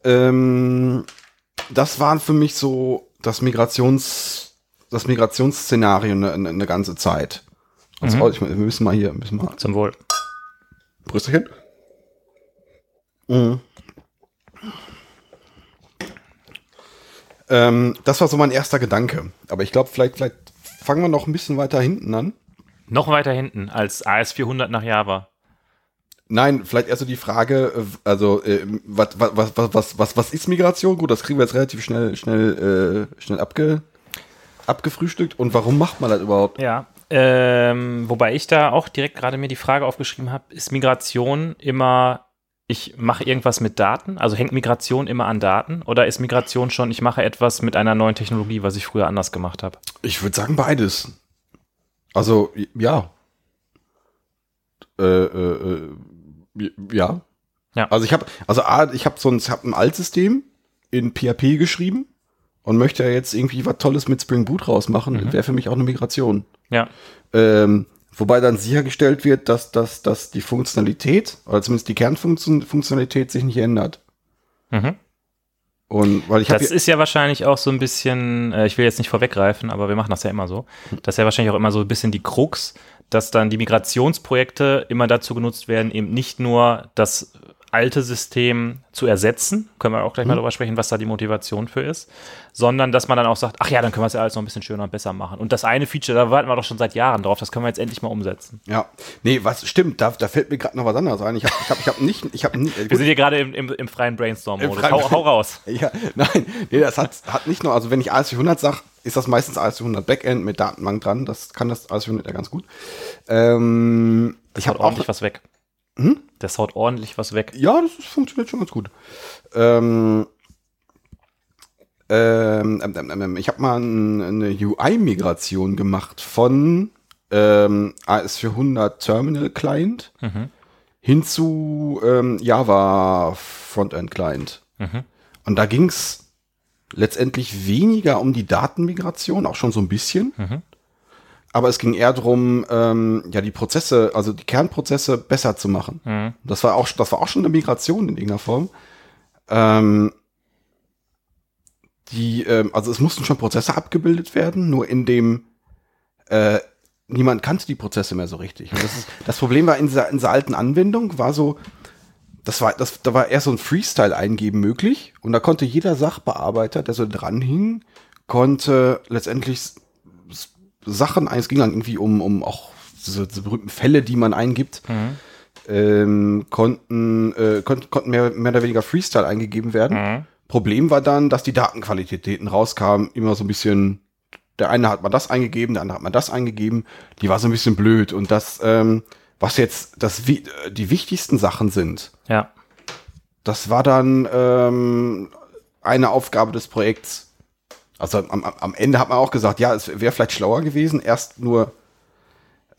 Ähm, das waren für mich so das Migrations, das Migrationsszenario eine, eine, ganze Zeit. Also, Mhm. ich, wir müssen mal hier, müssen mal Zum Wohl. Brüsterchen. Mhm. Ähm, das war so mein erster Gedanke. Aber ich glaube, vielleicht, vielleicht fangen wir noch ein bisschen weiter hinten an. Noch weiter hinten als AS400 nach Java. Nein, vielleicht erst so die Frage, äh, also äh, was, was, was, was, was, was ist Migration? Gut, das kriegen wir jetzt relativ schnell, schnell, äh, schnell abge, abgefrühstückt. Und warum macht man das überhaupt? Ja. Ähm, wobei ich da auch direkt gerade mir die Frage aufgeschrieben habe, ist Migration immer, ich mache irgendwas mit Daten? Also hängt Migration immer an Daten? Oder ist Migration schon, ich mache etwas mit einer neuen Technologie, was ich früher anders gemacht habe? Ich würde sagen beides. Also, ja. Äh, äh, äh, ja. Ja. Also ich habe, also A, ich habe so ein, ich hab ein Altsystem in PHP geschrieben und möchte ja jetzt irgendwie was Tolles mit Spring Boot rausmachen. Wäre für mich auch eine Migration. Ja. Ähm, wobei dann sichergestellt wird, dass, dass, dass die Funktionalität, oder zumindest die Kernfunktionalität sich nicht ändert. Mhm. Und weil ich Das ist ja wahrscheinlich auch so ein bisschen, äh, ich will jetzt nicht vorweggreifen, aber wir machen das ja immer so. Das ist ja wahrscheinlich auch immer so ein bisschen die Krux, dass dann die Migrationsprojekte immer dazu genutzt werden, eben nicht nur das alte System zu ersetzen, können wir auch gleich mal darüber sprechen, was da die Motivation für ist, sondern dass man dann auch sagt, ach ja, dann können wir es ja alles noch ein bisschen schöner und besser machen. Und das eine Feature, da warten wir doch schon seit Jahren drauf, das können wir jetzt endlich mal umsetzen. ja, nee, was stimmt, da, da fällt mir gerade noch was anderes ein. Ich habe ich hab, ich hab nicht, ich habe Wir sind hier gerade im, im, im freien Brainstorm-Modus. Hau, hau raus. Ja, nein, nee, das hat, hat nicht nur, also wenn ich AS400 sage, ist das meistens AS400 Backend mit Datenbank dran. Das kann das AS400 ja ganz gut. Ähm, Das ich habe auch, ordentlich was weg. Das haut ordentlich was weg. ja, das ist- funktioniert schon ganz gut. Ähm, ähm, ähm, ähm, ähm, ich habe mal ein, eine UI-Migration gemacht von ähm, AS400 Terminal Client Mhm. hin zu ähm, Java Frontend Client. Mhm. Und da ging es letztendlich weniger um die Datenmigration, auch schon so ein bisschen. Mhm. Aber es ging eher darum, ähm, ja, die Prozesse, also die Kernprozesse besser zu machen. Mhm. Das war auch, das war auch schon eine Migration in irgendeiner Form. Ähm, die, ähm, also es mussten schon Prozesse abgebildet werden, nur in dem äh, niemand kannte die Prozesse mehr so richtig. Das, ist, das Problem war in dieser, in dieser alten Anwendung, war so, das war, das, da war erst so ein Freestyle eingeben möglich und da konnte jeder Sachbearbeiter, der so dran hing, konnte letztendlich Sachen, es ging dann irgendwie um, um auch diese, diese berühmten Fälle, die man eingibt, ähm, konnten, äh, konnten, konnten mehr, mehr oder weniger Freestyle eingegeben werden. Mhm. Problem war dann, dass die Datenqualitäten rauskamen, immer so ein bisschen, der eine hat mal das eingegeben, der andere hat mal das eingegeben, die war so ein bisschen blöd und das, ähm, was jetzt das, die wichtigsten Sachen sind, Ja. das war dann ähm, eine Aufgabe des Projekts. Also am, am- Ende hat man auch gesagt, ja, es wäre vielleicht schlauer gewesen, erst nur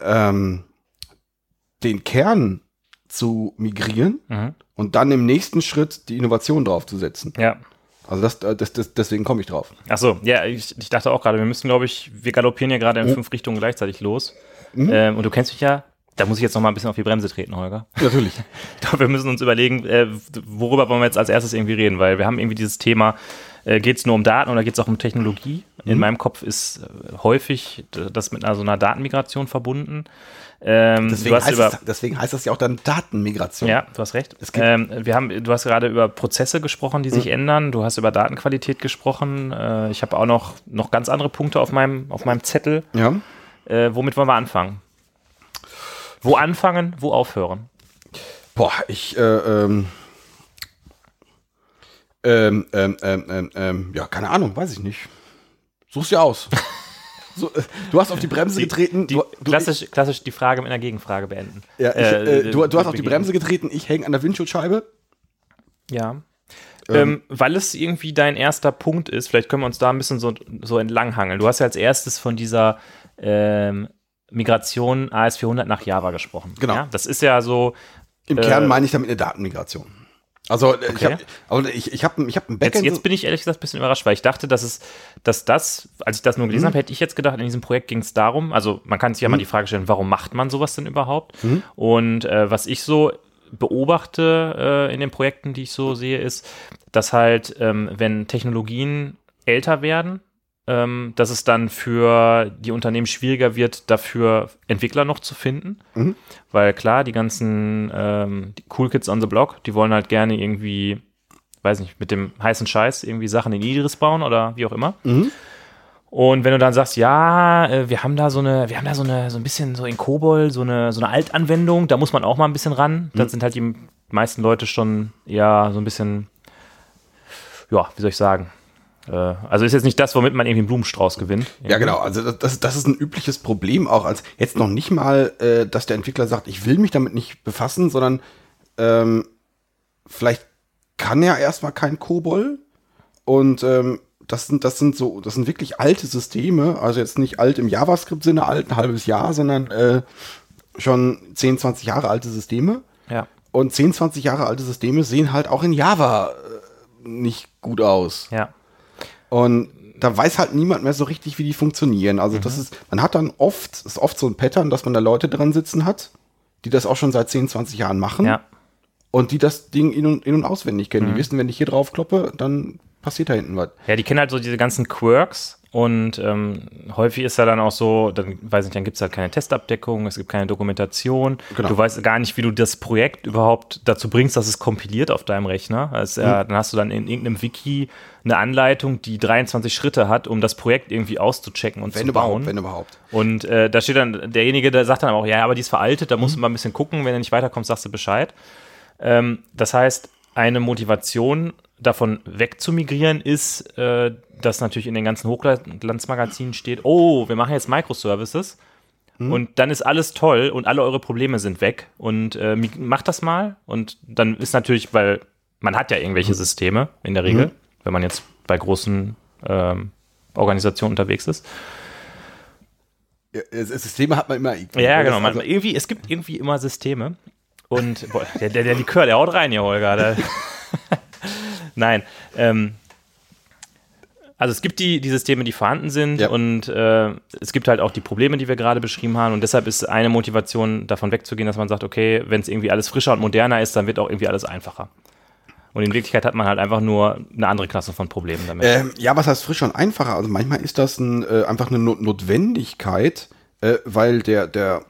ähm, den Kern zu migrieren Mhm. und dann im nächsten Schritt die Innovation draufzusetzen. Ja. Also das, äh, das, das deswegen komme ich drauf. Ach so, ja, ich, ich dachte auch gerade, wir müssen, glaube ich, wir galoppieren ja gerade in fünf Richtungen gleichzeitig los. Ähm, und du kennst mich ja, da muss ich jetzt noch mal ein bisschen auf die Bremse treten, Holger. Natürlich. Ich glaube, wir müssen uns überlegen, äh, worüber wollen wir jetzt als erstes irgendwie reden, weil wir haben irgendwie dieses Thema Äh, geht es nur um Daten oder geht es auch um Technologie? In Mhm. meinem Kopf ist äh, häufig das mit einer, so einer Datenmigration verbunden. Ähm, Deswegen, heißt über, es, deswegen heißt das ja auch dann Datenmigration. ja, du hast recht. Ähm, wir haben, du hast gerade über Prozesse gesprochen, die Mhm. sich ändern. Du hast über Datenqualität gesprochen. Äh, ich habe auch noch, noch ganz andere Punkte auf meinem, auf meinem Zettel. ja. Äh, womit wollen wir anfangen? Wo anfangen, wo aufhören? Boah, ich, äh, ähm, ähm, ähm, ähm, ähm, ähm, ja, keine Ahnung, weiß ich nicht. Such's dir aus. so, äh, du hast auf die Bremse getreten. Die, du, du, klassisch, klassisch die Frage mit einer Gegenfrage beenden. ja, ich, äh, äh, du, du hast auf die begegnen. Bremse getreten, ich hänge an der Windschutzscheibe. Ja. Ähm, weil es irgendwie dein erster Punkt ist, vielleicht können wir uns da ein bisschen so, so entlanghangeln. Du hast ja als erstes von dieser ähm, Migration AS400 nach Java gesprochen. Genau. Ja? Das ist ja so, Im Äh, Kern meine ich damit eine Datenmigration. Also äh, ich Okay. habe also ich, ich hab, ich hab ein Jetzt, Backend. jetzt bin ich ehrlich gesagt ein bisschen überrascht, weil ich dachte, dass es, dass das, als ich das nur Mhm. gelesen habe, hätte ich jetzt gedacht, in diesem Projekt ging es darum, also man kann sich ja mal die Frage stellen, warum macht man sowas denn überhaupt? Mhm. Und äh, was ich so beobachte äh, in den Projekten, die ich so sehe, ist, dass halt, ähm, wenn Technologien älter werden, ähm, dass es dann für die Unternehmen schwieriger wird, dafür Entwickler noch zu finden. Mhm. Weil klar, die ganzen ähm, die Cool Kids on the Block, die wollen halt gerne irgendwie, weiß nicht, mit dem heißen Scheiß irgendwie Sachen in Idris bauen oder wie auch immer. Mhm. Und wenn du dann sagst, ja, äh, wir haben da so eine, wir haben da so eine, so ein bisschen so in Kobol, so eine, so eine Altanwendung, da muss man auch mal ein bisschen ran. Mhm. Dann sind halt die meisten Leute schon ja so ein bisschen, ja, wie soll ich sagen? Äh, also ist jetzt nicht das, womit man irgendwie einen Blumenstrauß gewinnt. Ja, genau. Also das- das, ist ein übliches Problem auch als jetzt noch nicht mal, äh, dass der Entwickler sagt, ich will mich damit nicht befassen, sondern ähm, vielleicht kann er erstmal kein COBOL und ähm, das sind das sind so das sind wirklich alte Systeme, also jetzt nicht alt im JavaScript-Sinne, alt ein halbes Jahr, sondern äh, schon 10, 20 Jahre alte Systeme. Ja. Und 10, 20 Jahre alte Systeme sehen halt auch in Java äh, nicht gut aus. Ja. Und da weiß halt niemand mehr so richtig, wie die funktionieren. Also Mhm. das ist, man hat dann oft, ist oft so ein Pattern, dass man da Leute dran sitzen hat, die das auch schon seit 10, 20 Jahren machen Ja. und die das Ding in und, in und auswendig kennen. Mhm. Die wissen, wenn ich hier drauf kloppe, dann passiert da hinten was. Ja, die kennen halt so diese ganzen Quirks und ähm, häufig ist ja dann auch so, dann weiß ich, dann gibt es halt keine Testabdeckung, es gibt keine Dokumentation. Genau. Du weißt gar nicht, wie du das Projekt überhaupt dazu bringst, dass es kompiliert auf deinem Rechner. Also, ja, Dann hast du dann in irgendeinem Wiki eine Anleitung, die 23 Schritte hat, um das Projekt irgendwie auszuchecken und Wenn zu überhaupt, bauen. wenn überhaupt. Und äh, da steht dann derjenige, der sagt dann auch, ja, aber die ist veraltet, da Mhm. musst du mal ein bisschen gucken, wenn du nicht weiterkommst, sagst du Bescheid. Ähm, das heißt, eine Motivation davon wegzumigrieren ist, äh, dass natürlich in den ganzen Hochglanzmagazinen steht, oh, wir machen jetzt Microservices Mhm. und dann ist alles toll und alle eure Probleme sind weg und äh, macht das mal und dann ist natürlich, weil man hat ja irgendwelche Mhm. Systeme in der Regel, wenn man jetzt bei großen ähm, Organisationen unterwegs ist. Ja, Systeme hat man immer. Ja, genau. Man, also- irgendwie, es gibt irgendwie immer Systeme. Und boah, der, der, der Likör, der haut rein hier, Holger. Der, Nein. Ähm, also es gibt die, die Systeme, die vorhanden sind Ja. und äh, es gibt halt auch die Probleme, die wir gerade beschrieben haben. Und deshalb ist eine Motivation, davon wegzugehen, dass man sagt, okay, wenn es irgendwie alles frischer und moderner ist, dann wird auch irgendwie alles einfacher. Und in Wirklichkeit hat man halt einfach nur eine andere Klasse von Problemen damit. Ähm, ja, was heißt frisch und einfacher? Also manchmal ist das ein, äh, einfach eine Not Notwendigkeit, äh, weil der, der,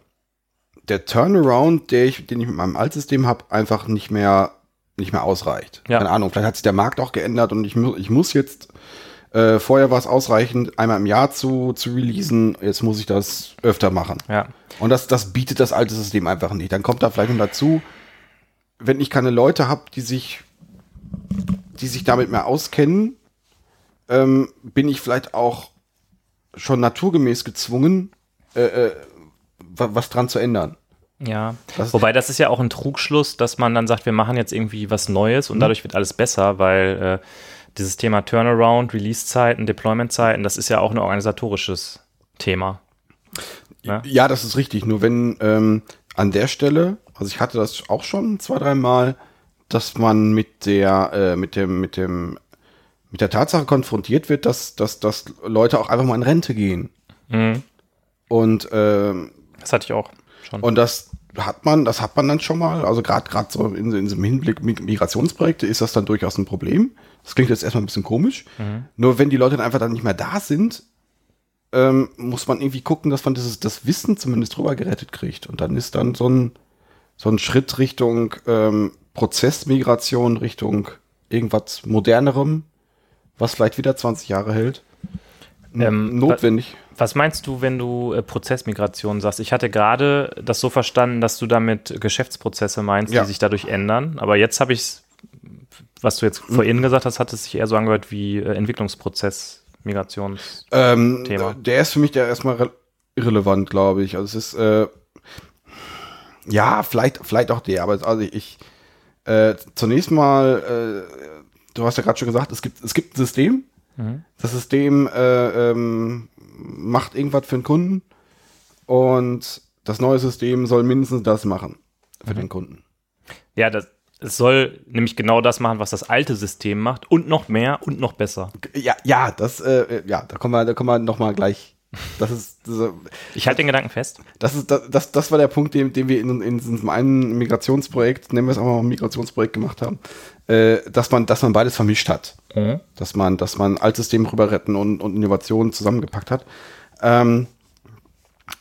der Turnaround, der ich, den ich mit meinem Altsystem habe, einfach nicht mehr, nicht mehr ausreicht. Ja. Keine Ahnung, vielleicht hat sich der Markt auch geändert und ich, mu ich muss jetzt, äh, vorher war es ausreichend, einmal im Jahr zu, zu releasen, jetzt muss ich das öfter machen. ja. Und das, das bietet das alte System einfach nicht. Dann kommt da vielleicht noch dazu, wenn ich keine Leute habe, die sich, die sich damit mehr auskennen, ähm, bin ich vielleicht auch schon naturgemäß gezwungen, äh, äh, wa- was dran zu ändern. Ja, Das- wobei das ist ja auch ein Trugschluss, dass man dann sagt, wir machen jetzt irgendwie was Neues und dadurch wird alles besser, weil äh, dieses Thema Turnaround, Release-Zeiten, Deployment-Zeiten, das ist ja auch ein organisatorisches Thema. Ja. Ja, das ist richtig. Nur wenn ähm, an der Stelle, also ich hatte das auch schon zwei, dreimal, dass man mit der, äh, mit dem, mit dem, mit der Tatsache konfrontiert wird, dass, dass, dass Leute auch einfach mal in Rente gehen. Mhm. Und, ähm, Das hatte ich auch schon. und dass hat man, das hat man dann schon mal. Also gerade gerade so in, in diesem Hinblick Mi- Migrationsprojekte ist das dann durchaus ein Problem. Das klingt jetzt erstmal ein bisschen komisch. Nur wenn die Leute dann einfach dann nicht mehr da sind, ähm, muss man irgendwie gucken, dass man dieses, das Wissen zumindest drüber gerettet kriegt. Und dann ist dann so ein, so ein Schritt Richtung ähm, Prozessmigration, Richtung irgendwas modernerem, was vielleicht wieder 20 Jahre hält. Ähm, Notwendig. Was meinst du, wenn du äh, Prozessmigration sagst? Ich hatte gerade das so verstanden, dass du damit Geschäftsprozesse meinst, Ja. die sich dadurch ändern. Aber jetzt habe ich es, was du jetzt vorhin gesagt hast, hat es sich eher so angehört wie äh, Entwicklungsprozess, Migrations. Ähm. Der ist für mich der erstmal re irrelevant, glaube ich. Also es ist, äh, ja, vielleicht, vielleicht auch der, aber also ich, äh, zunächst mal, äh, du hast ja gerade schon gesagt, es gibt, es gibt ein System. Das System äh, ähm, macht irgendwas für den Kunden und das neue System soll mindestens das machen für den Kunden. Ja, das, es soll nämlich genau das machen, was das alte System macht und noch mehr und noch besser. Ja, ja, das, äh, ja, da kommen wir, da kommen wir noch mal gleich. Das ist, das, Ich halte den Gedanken fest. Das, ist, das, das, das war der Punkt, den, den wir in, in diesem einen Migrationsprojekt, nennen wir es auch mal ein Migrationsprojekt gemacht haben, äh, dass, man, dass man beides vermischt hat. Dass man, dass man Altsystem rüber retten und, und Innovationen zusammengepackt hat. Ähm,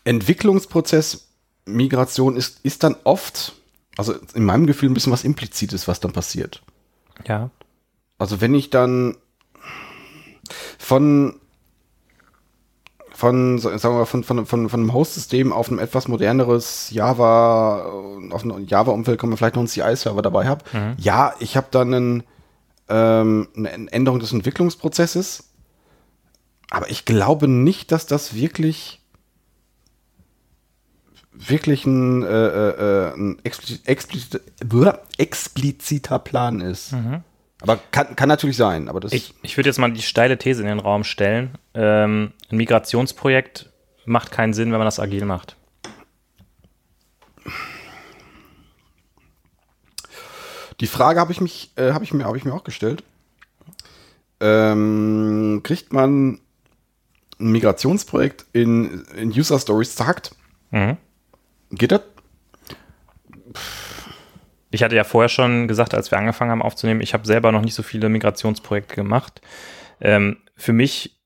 Entwicklungsprozess Migration ist, ist dann oft, also in meinem Gefühl ein bisschen was Implizites, was dann passiert. Ja. Also wenn ich dann von von, sagen wir, von, von, von, von einem Host-System auf ein etwas moderneres Java, äh, auf ein Java-Umfeld kommen wir vielleicht noch einen CI-Server dabei habe. Ja, ich habe dann einen, ähm, eine Änderung des Entwicklungsprozesses, aber ich glaube nicht, dass das wirklich wirklich ein, äh, äh, äh, ein explizit, explizit, expliziter Plan ist. Aber kann, kann natürlich sein, aber das Ich, ich würde jetzt mal die steile These in den Raum stellen. Ähm, ein Migrationsprojekt macht keinen Sinn, wenn man das agil macht. Die Frage habe ich mich, äh, habe ich mir, habe ich mir auch gestellt. Ähm, kriegt man ein Migrationsprojekt in, in User Stories zerhackt? Mhm. Geht das? Ich hatte ja vorher schon gesagt, als wir angefangen haben aufzunehmen, ich habe selber noch nicht so viele Migrationsprojekte gemacht. Ähm, für mich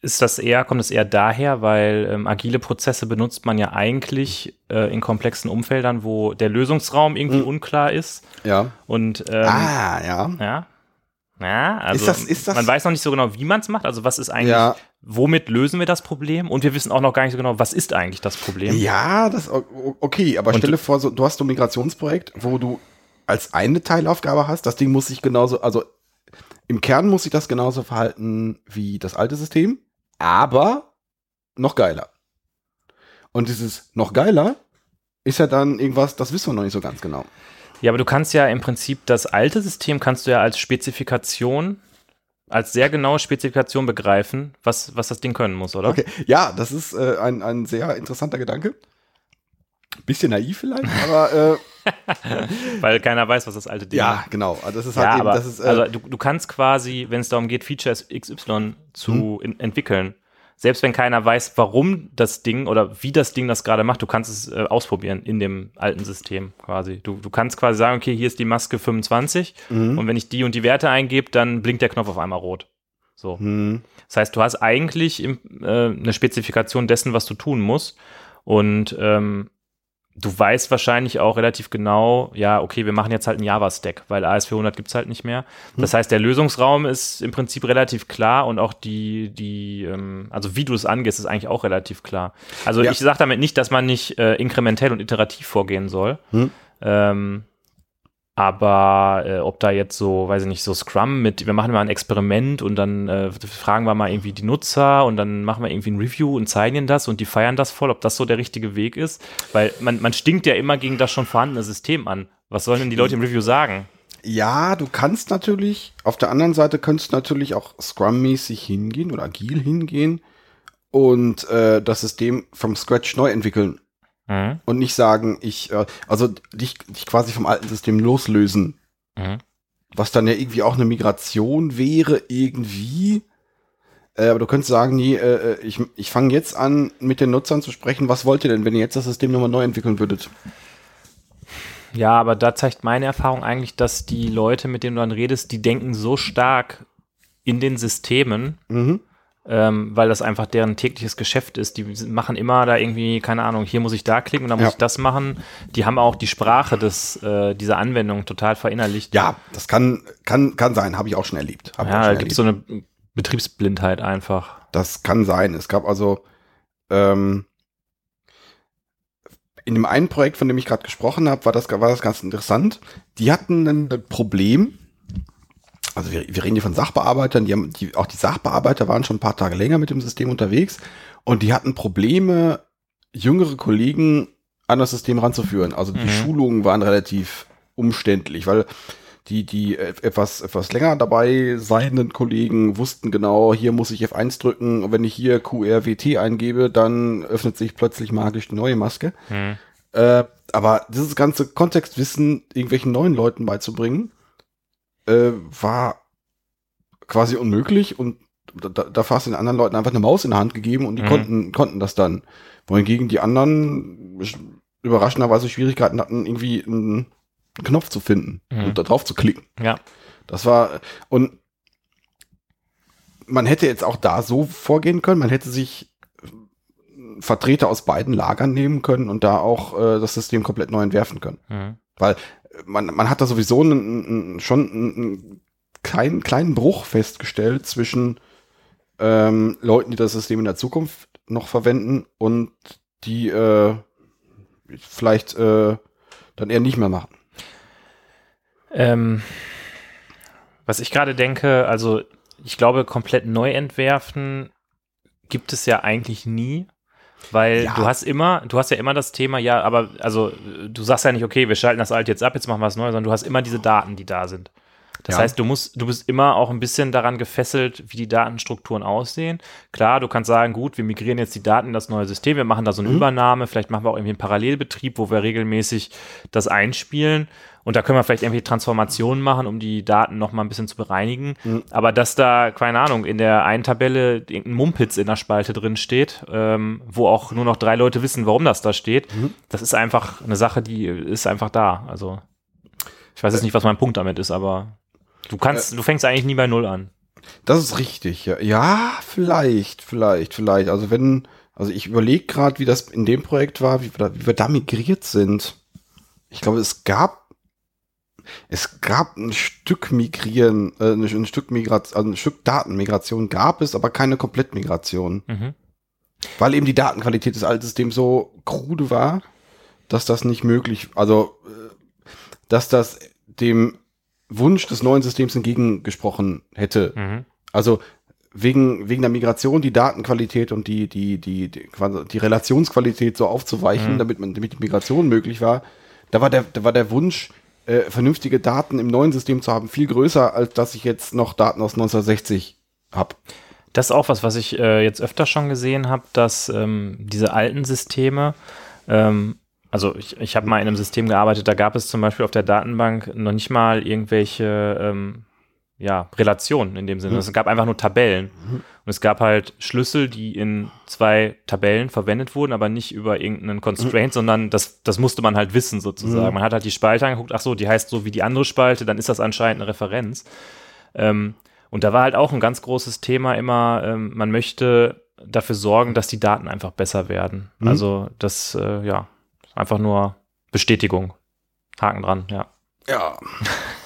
ist das eher, kommt es eher daher, weil ähm, agile Prozesse benutzt man ja eigentlich äh, in komplexen Umfeldern, wo der Lösungsraum irgendwie unklar ist. Ja. Und ähm, ah, ja. ja. Ja, also das- ist das- man weiß noch nicht so genau, wie man es macht. Also was ist eigentlich, Ja. Womit lösen wir das Problem? Und wir wissen auch noch gar nicht so genau, was ist eigentlich das Problem? Ja, das okay, aber Und- stelle vor, so, du hast so ein Migrationsprojekt, wo du als eine Teilaufgabe hast, das Ding muss sich genauso, also im Kern muss sich das genauso verhalten wie das alte System, aber noch geiler. Und dieses noch geiler ist ja dann irgendwas, das wissen wir noch nicht so ganz genau. Ja, aber du kannst ja im Prinzip das alte System kannst du ja als Spezifikation, als sehr genaue Spezifikation begreifen, was, was das Ding können muss, oder? Okay, ja, das ist äh, ein, ein sehr interessanter Gedanke. Bisschen naiv vielleicht, aber äh, Weil keiner weiß, was das alte Ding ja, genau. Also das ist halt Ja, eben, aber das ist, äh, also du, du kannst quasi, wenn es darum geht, Features XY zu in, entwickeln, selbst wenn keiner weiß, warum das Ding oder wie das Ding das gerade macht, du kannst es äh, ausprobieren in dem alten System quasi. Du, du kannst quasi sagen, okay, hier ist die Maske 25 und wenn ich die und die Werte eingebe, dann blinkt der Knopf auf einmal rot. So. hm, Das heißt, du hast eigentlich im, äh, eine Spezifikation dessen, was du tun musst. Und ähm, du weißt wahrscheinlich auch relativ genau, ja, okay, wir machen jetzt halt einen Java-Stack, weil AS400 gibt's halt nicht mehr. Das heißt, der Lösungsraum ist im Prinzip relativ klar und auch die, die ähm, also wie du es angehst, ist eigentlich auch relativ klar. Also Ja. ich sage damit nicht, dass man nicht äh, inkrementell und iterativ vorgehen soll. Hm. Ähm, aber äh, ob da jetzt so, weiß ich nicht, so Scrum mit, wir machen mal ein Experiment und dann äh, fragen wir mal irgendwie die Nutzer und dann machen wir irgendwie ein Review und zeigen ihnen das und die feiern das voll, ob das so der richtige Weg ist. Weil man, man stinkt ja immer gegen das schon vorhandene System an. Was sollen denn die Leute im Review sagen? Ja, du kannst natürlich, auf der anderen Seite könntest du natürlich auch Scrum-mäßig hingehen oder agil hingehen und äh, das System vom Scratch neu entwickeln Mhm. und nicht sagen, ich, äh, also dich, dich quasi vom alten System loslösen, Mhm. was dann ja irgendwie auch eine Migration wäre, irgendwie. Äh, aber du könntest sagen, nee, äh, ich, ich fange jetzt an, mit den Nutzern zu sprechen. Was wollt ihr denn, wenn ihr jetzt das System nochmal neu entwickeln würdet? Ja, aber da zeigt meine Erfahrung eigentlich, dass die Leute, mit denen du dann redest, die denken so stark in den Systemen, Mhm. Ähm, weil das einfach deren tägliches Geschäft ist. Die machen immer da irgendwie, keine Ahnung, hier muss ich da klicken und dann muss Ja. ich das machen. Die haben auch die Sprache des, äh, dieser Anwendung total verinnerlicht. Ja, das kann, kann, kann sein, habe ich auch schon erlebt. Hab ja da gibt es so eine Betriebsblindheit einfach. Das kann sein. Es gab also ähm, in dem einen Projekt, von dem ich gerade gesprochen habe, war das, war das ganz interessant. Die hatten ein Problem. Also wir, wir reden hier von Sachbearbeitern, die haben, die, auch die Sachbearbeiter waren schon ein paar Tage länger mit dem System unterwegs und die hatten Probleme, jüngere Kollegen an das System ranzuführen. Also die Mhm. Schulungen waren relativ umständlich, weil die, die etwas, etwas länger dabei seienden Kollegen wussten genau, hier muss ich F1 drücken und wenn ich hier QRWT eingebe, dann öffnet sich plötzlich magisch die neue Maske. Hm. Äh, aber dieses ganze Kontextwissen irgendwelchen neuen Leuten beizubringen, äh, war quasi unmöglich und da, da da hast du den anderen Leuten einfach eine Maus in der Hand gegeben und die Mhm. konnten, konnten das dann. Wohingegen die anderen sch- überraschenderweise Schwierigkeiten hatten, irgendwie einen Knopf zu finden Mhm. und da drauf zu klicken. Ja. Das war, und man hätte jetzt auch da so vorgehen können, man hätte sich Vertreter aus beiden Lagern nehmen können und da auch äh, das System komplett neu entwerfen können. Hm. Man, man hat da sowieso einen, schon einen, einen kleinen, kleinen Bruch festgestellt zwischen ähm, Leuten, die das System in der Zukunft noch verwenden und die äh, vielleicht äh, dann eher nicht mehr machen. Ähm, was ich gerade denke, also ich glaube, komplett neu entwerfen gibt es ja eigentlich nie. Weil Ja. du hast immer, du hast ja immer das Thema, ja, aber also du sagst ja nicht, okay, wir schalten das alt jetzt ab, jetzt machen wir was Neues, sondern du hast immer diese Daten, die da sind. Das Ja. heißt, du musst, du bist immer auch ein bisschen daran gefesselt, wie die Datenstrukturen aussehen. Klar, du kannst sagen, gut, wir migrieren jetzt die Daten in das neue System, wir machen da so eine Mhm. Übernahme, vielleicht machen wir auch irgendwie einen Parallelbetrieb, wo wir regelmäßig das einspielen. Und da können wir vielleicht irgendwie Transformationen machen, um die Daten noch mal ein bisschen zu bereinigen. Mhm. Aber dass da, keine Ahnung, in der einen Tabelle irgendein Mumpitz in der Spalte drin steht, ähm, wo auch nur noch drei Leute wissen, warum das da steht, Mhm. das ist einfach eine Sache, die ist einfach da. Also ich weiß jetzt nicht, was mein Punkt damit ist, aber du kannst, du fängst eigentlich nie bei Null an. Das ist richtig, ja. Ja, vielleicht, vielleicht, vielleicht. Also wenn, also ich überlege gerade, wie das in dem Projekt war, wie wir, da, wie wir da migriert sind. Ich glaube, es gab, es gab ein Stück Migrieren, äh, ein, Stück Migration, also ein Stück Datenmigration gab es, aber keine Komplettmigration. Mhm. Weil eben die Datenqualität des alten Systems so krude war, dass das nicht möglich, also, äh, dass das dem Wunsch des neuen Systems entgegengesprochen hätte. Mhm. Also wegen, wegen der Migration die Datenqualität und die, die, die, die, die Relationsqualität so aufzuweichen, Mhm. damit man, damit die Migration möglich war, da war der, da war der Wunsch, äh, vernünftige Daten im neuen System zu haben, viel größer, als dass ich jetzt noch Daten aus 1960 habe. Das ist auch was, was ich äh, jetzt öfter schon gesehen habe, dass ähm, diese alten Systeme, ähm, also ich, ich habe mal in einem System gearbeitet, da gab es zum Beispiel auf der Datenbank noch nicht mal irgendwelche ähm, ja, Relationen in dem Sinne. Mhm. Es gab einfach nur Tabellen. Und es gab halt Schlüssel, die in zwei Tabellen verwendet wurden, aber nicht über irgendeinen Constraint, sondern das, das musste man halt wissen sozusagen. Mhm. Man hat halt die Spalte angeguckt, ach so, die heißt so wie die andere Spalte, dann ist das anscheinend eine Referenz. Ähm, und da war halt auch ein ganz großes Thema immer, ähm, man möchte dafür sorgen, dass die Daten einfach besser werden. Mhm. Also das, äh, ja, einfach nur Bestätigung. Haken dran, ja. Ja.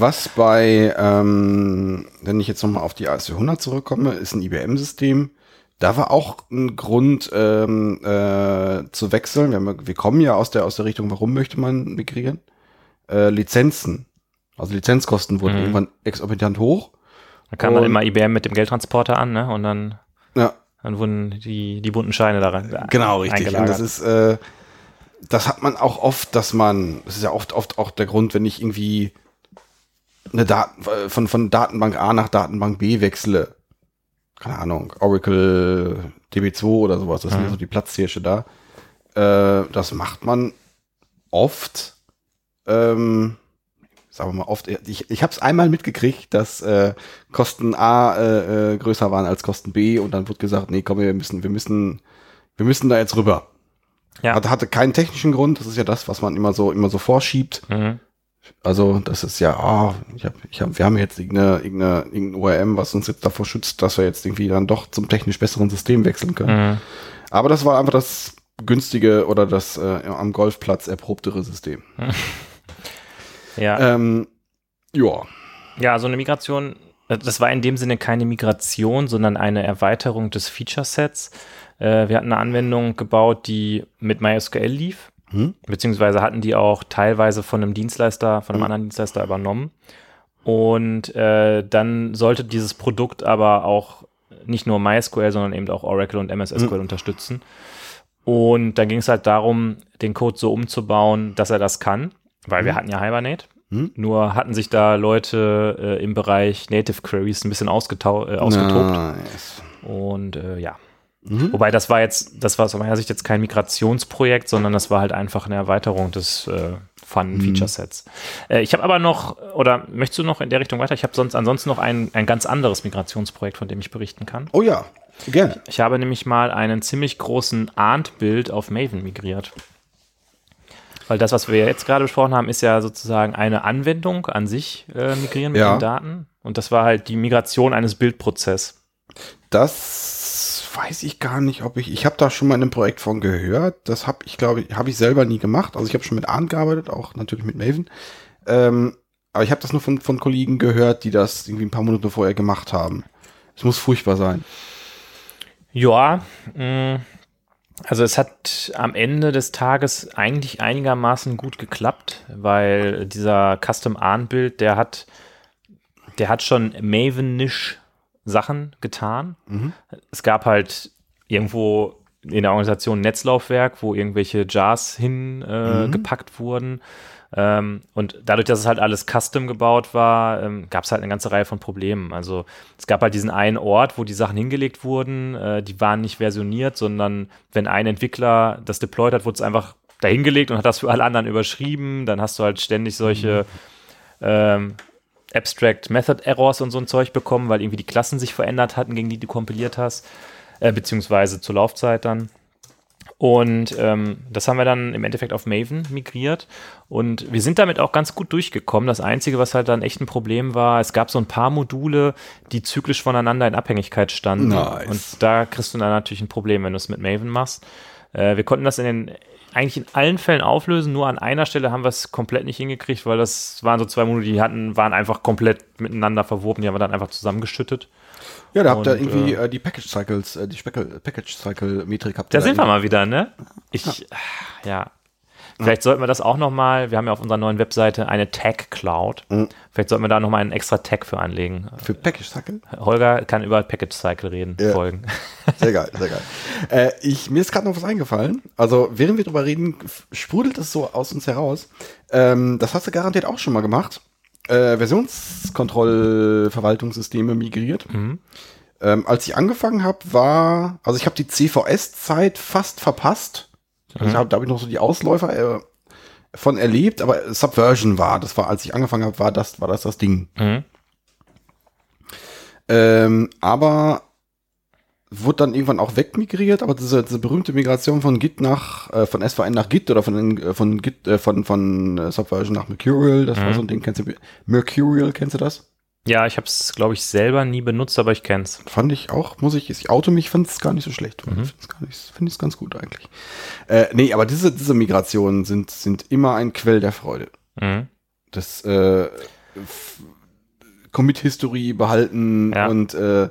Was bei, ähm, wenn ich jetzt nochmal auf die AS400 zurückkomme, ist ein IBM-System. Da war auch ein Grund ähm, äh, zu wechseln. Wir, haben, wir kommen ja aus der, aus der Richtung, warum möchte man migrieren? Äh, Lizenzen. Also Lizenzkosten wurden Mhm. irgendwann exorbitant hoch. Da kam dann immer IBM mit dem Geldtransporter an, ne? Und dann, Ja, dann wurden die, die bunten Scheine daran. Genau, richtig. Und das ist, äh, das hat man auch oft, dass man, das ist ja oft, oft auch der Grund, wenn ich irgendwie eine Daten, von, von Datenbank A nach Datenbank B wechsle. Keine Ahnung, Oracle DB2 oder sowas, das sind ja so die Platzhirsche da. Äh, das macht man oft, ähm, sagen wir mal oft, ich, ich habe es einmal mitgekriegt, dass äh, Kosten A äh, äh, größer waren als Kosten B und dann wurde gesagt, nee, komm, wir müssen, wir müssen, wir müssen da jetzt rüber. Ja. Hatte, hatte keinen technischen Grund, das ist ja das, was man immer so, immer so vorschiebt. Mhm. Also, das ist ja, ah, ich hab, ich hab, wir haben jetzt irgendeine, irgendeine, irgendein ORM, was uns jetzt davor schützt, dass wir jetzt irgendwie dann doch zum technisch besseren System wechseln können. Mhm. Aber das war einfach das günstige oder das äh, am Golfplatz erprobtere System. Ja. Ähm, ja. Ja, so eine Migration, das war in dem Sinne keine Migration, sondern eine Erweiterung des Feature-Sets. Äh, wir hatten eine Anwendung gebaut, die mit MySQL lief, Hm? beziehungsweise hatten die auch teilweise von einem Dienstleister, von einem Mhm. anderen Dienstleister übernommen. Und äh, dann sollte dieses Produkt aber auch nicht nur MySQL, sondern eben auch Oracle und MS SQL unterstützen. Und dann ging es halt darum, den Code so umzubauen, dass er das kann, weil wir hatten ja Hibernate. Hm? Nur hatten sich da Leute äh, im Bereich Native Queries ein bisschen ausgetau äh, ausgetobt. Nice. Und äh, ja. Mhm. Wobei das war jetzt, das war aus meiner Sicht jetzt kein Migrationsprojekt, sondern das war halt einfach eine Erweiterung des äh, Fun Feature Sets. Äh, ich habe aber noch, oder möchtest du noch in der Richtung weiter? Ich habe sonst ansonsten noch ein, ein ganz anderes Migrationsprojekt, von dem ich berichten kann. Oh ja, gerne. Ich habe nämlich mal einen ziemlich großen Arndt-Bild auf Maven migriert. Weil das, was wir jetzt gerade besprochen haben, ist ja sozusagen eine Anwendung an sich äh, migrieren mit Ja. den Daten. Und das war halt die Migration eines Bildprozesses. Das weiß ich gar nicht, ob ich. Ich habe da schon mal in einem Projekt von gehört. Das habe ich, glaube ich, habe ich selber nie gemacht. Also ich habe schon mit Arndt gearbeitet, auch natürlich mit Maven. Ähm, aber ich habe das nur von, von Kollegen gehört, die das irgendwie ein paar Monate vorher gemacht haben. Es muss furchtbar sein. Ja, mh, also es hat am Ende des Tages eigentlich einigermaßen gut geklappt, weil dieser Custom Arndt-Bild, der hat, der hat schon Mavenish Sachen getan. Es gab halt irgendwo in der Organisation ein Netzlaufwerk, wo irgendwelche Jars hingepackt äh, gepackt wurden. Ähm, und dadurch, dass es halt alles custom gebaut war, ähm, gab es halt eine ganze Reihe von Problemen. Also es gab halt diesen einen Ort, wo die Sachen hingelegt wurden, äh, die waren nicht versioniert, sondern wenn ein Entwickler das deployed hat, wurde es einfach dahingelegt und hat das für alle anderen überschrieben. Dann hast du halt ständig solche ähm, Abstract Method Errors und so ein Zeug bekommen, weil irgendwie die Klassen sich verändert hatten, gegen die du kompiliert hast, äh, beziehungsweise zur Laufzeit dann. Und ähm, das haben wir dann im Endeffekt auf Maven migriert. Und wir sind damit auch ganz gut durchgekommen. Das Einzige, was halt dann echt ein Problem war, es gab so ein paar Module, die zyklisch voneinander in Abhängigkeit standen. Nice. Und da kriegst du dann natürlich ein Problem, wenn du es mit Maven machst. Äh, wir konnten das in den eigentlich in allen Fällen auflösen, nur an einer Stelle haben wir es komplett nicht hingekriegt, weil das waren so zwei Module, die hatten, waren einfach komplett miteinander verwoben, die haben wir dann einfach zusammengeschüttet. Ja, da habt ihr irgendwie äh, die Package Cycles, äh, die Package Cycle Metrik habt Da ihr sind wir mal wieder, ne? Ich, ja. Vielleicht sollten wir das auch noch mal, wir haben ja auf unserer neuen Webseite eine Tag Cloud. Mhm. Vielleicht sollten wir da noch mal einen extra Tag für anlegen. Für Package Cycle? Holger kann über Package Cycle reden, Ja. folgen. Sehr geil, sehr geil. Äh, ich, mir ist gerade noch was eingefallen. Also, während wir drüber reden, sprudelt es so aus uns heraus. Ähm, das hast du garantiert auch schon mal gemacht. Äh, Versionskontrollverwaltungssysteme migriert. Ähm, als ich angefangen habe, war, also ich habe die CVS-Zeit fast verpasst. Also ich hab, da habe ich noch so die Ausläufer äh, von erlebt, aber Subversion war, das war, als ich angefangen habe, war das, war das das Ding. Mhm. Ähm, aber wurde dann irgendwann auch wegmigriert, aber diese, diese berühmte Migration von Git nach, äh, von SVN nach Git oder von, äh, von Git, äh, von, von äh, Subversion nach Mercurial, das war so ein Ding, kennst du, Mercurial, kennst du das? Ja, ich habe es, glaube ich, selber nie benutzt, aber ich kenn's. Fand ich auch, muss ich, ich oute mich, fand es gar nicht so schlecht. Mhm. Ich finde es find ganz gut eigentlich. Äh, nee, aber diese, diese Migrationen sind, sind immer ein Quell der Freude. Mhm. Das äh, Commit-History behalten Ja. und äh,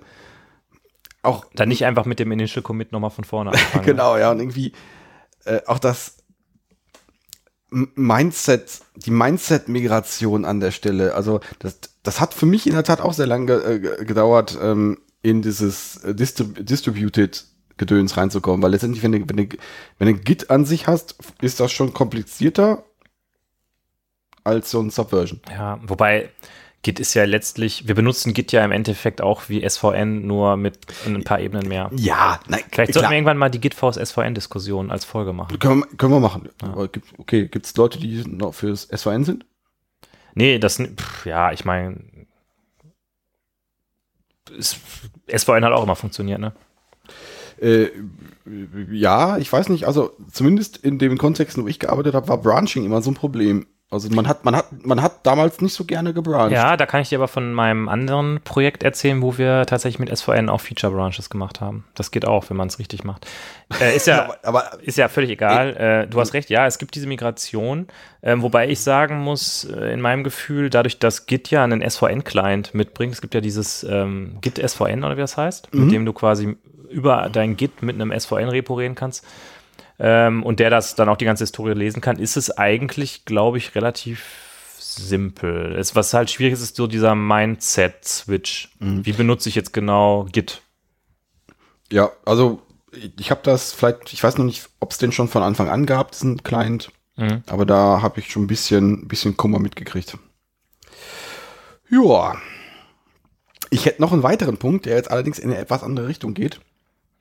auch Dann nicht einfach mit dem Initial Commit nochmal von vorne anfangen. genau, ja, und irgendwie äh, auch das Mindset, die Mindset-Migration an der Stelle, also das, das hat für mich in der Tat auch sehr lange ge äh, gedauert, ähm, in dieses äh, Distrib Distributed Gedöns reinzukommen, weil letztendlich, wenn du, wenn du, wenn du Git an sich hast, ist das schon komplizierter als so ein Subversion. Ja, wobei Git ist ja letztlich, wir benutzen Git ja im Endeffekt auch wie SVN, nur mit ein paar Ebenen mehr. Ja, nein, Vielleicht sollten wir irgendwann mal die Git vs SVN-Diskussion als Folge machen. können, wir, können wir machen. Gibt, okay, gibt es Leute, die noch fürs SVN sind? Nee, das, pff, ja, ich meine, SVN hat auch immer funktioniert, ne? Äh, ja, ich weiß nicht, also zumindest in dem Kontext, wo ich gearbeitet habe, war Branching immer so ein Problem. Also man hat, man hat, man hat damals nicht so gerne gebrancht. Ja, da kann ich dir aber von meinem anderen Projekt erzählen, wo wir tatsächlich mit SVN auch Feature Branches gemacht haben. Das geht auch, wenn man es richtig macht. Äh, ist ja, aber, aber, ist ja völlig egal. Äh, du hast recht, ja, es gibt diese Migration, äh, wobei ich sagen muss, äh, in meinem Gefühl, dadurch, dass Git ja einen SVN-Client mitbringt, es gibt ja dieses ähm, Git SVN oder wie das heißt, Mhm. mit dem du quasi über dein Git mit einem SVN-Repo reden kannst ähm, und der das dann auch die ganze Historie lesen kann, ist es eigentlich, glaube ich, relativ simpel. Es, was halt schwierig ist, ist so dieser Mindset-Switch. Wie benutze ich jetzt genau Git? ja, also ich, habe das vielleicht, ich weiß noch nicht, ob es den schon von Anfang an gab, diesen Client, Mhm. aber da habe ich schon ein bisschen, ein bisschen Kummer mitgekriegt. Ja. Ich hätte noch einen weiteren Punkt, der jetzt allerdings in eine etwas andere Richtung geht.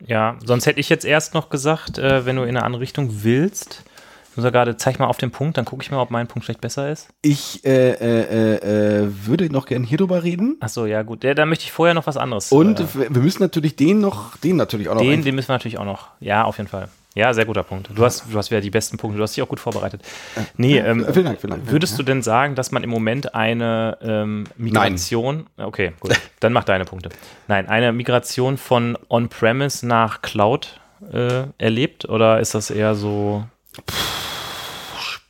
Ja, sonst hätte ich jetzt erst noch gesagt, äh, wenn du in eine andere Richtung willst, ich muss ja gerade, zeig mal auf den Punkt, dann gucke ich mal, ob mein Punkt vielleicht besser ist. Ich äh, äh, äh, äh, würde noch gern hier drüber reden. Achso, ja gut. Ja, da möchte ich vorher noch was anderes. Und äh, wir müssen natürlich den noch, den natürlich auch noch. den müssen wir natürlich auch noch. Ja, auf jeden Fall. Ja, sehr guter Punkt. Du hast, du hast wieder die besten Punkte. Du hast dich auch gut vorbereitet. Nee, ähm, vielen Dank, vielen Dank. würdest du denn sagen, dass man im Moment eine ähm, Migration, okay, gut, dann mach deine Punkte. Nein, eine Migration von On-Premise nach Cloud äh, erlebt oder ist das eher so,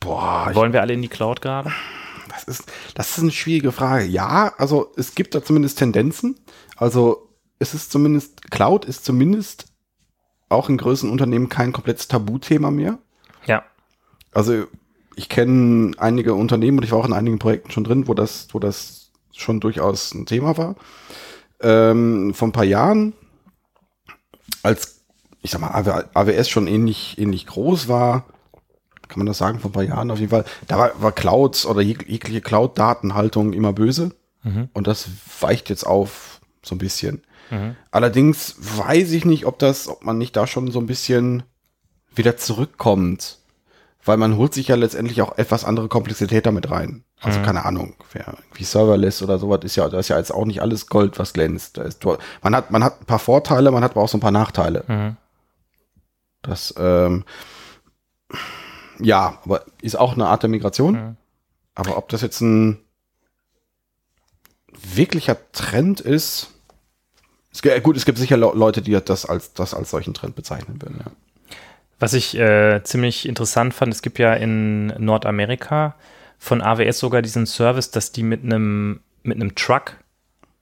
Boah, ich, wollen wir alle in die Cloud gerade? das, ist, das ist eine schwierige Frage. Ja, also es gibt da zumindest Tendenzen. Also es ist zumindest, Cloud ist zumindest auch in größeren Unternehmen kein komplettes Tabuthema mehr. Ja. Also ich kenne einige Unternehmen und ich war auch in einigen Projekten schon drin, wo das, wo das schon durchaus ein Thema war. Ähm, vor ein paar Jahren, als ich sag mal, AWS schon ähnlich, ähnlich groß war, kann man das sagen, vor ein paar Jahren auf jeden Fall, da war, war Clouds oder jeg jegliche Cloud-Datenhaltung immer böse. Und das weicht jetzt auf so ein bisschen. Allerdings weiß ich nicht, ob das, ob man nicht da schon so ein bisschen wieder zurückkommt. Weil man holt sich ja letztendlich auch etwas andere Komplexität damit rein. Also keine Ahnung, wer wie Serverless oder sowas ist ja, da ist ja jetzt auch nicht alles Gold, was glänzt. Da ist, man hat, man hat ein paar Vorteile, man hat aber auch so ein paar Nachteile. Mhm. Das, ähm, ja, aber ist auch eine Art der Migration. Mhm. Aber ob das jetzt ein wirklicher Trend ist, es, gibt- gut, es gibt sicher Le- Leute, die das als, das als solchen Trend bezeichnen würden. Ja. Was ich äh, ziemlich interessant fand, es gibt ja in Nordamerika von AWS sogar diesen Service, dass die mit einem mit einem Truck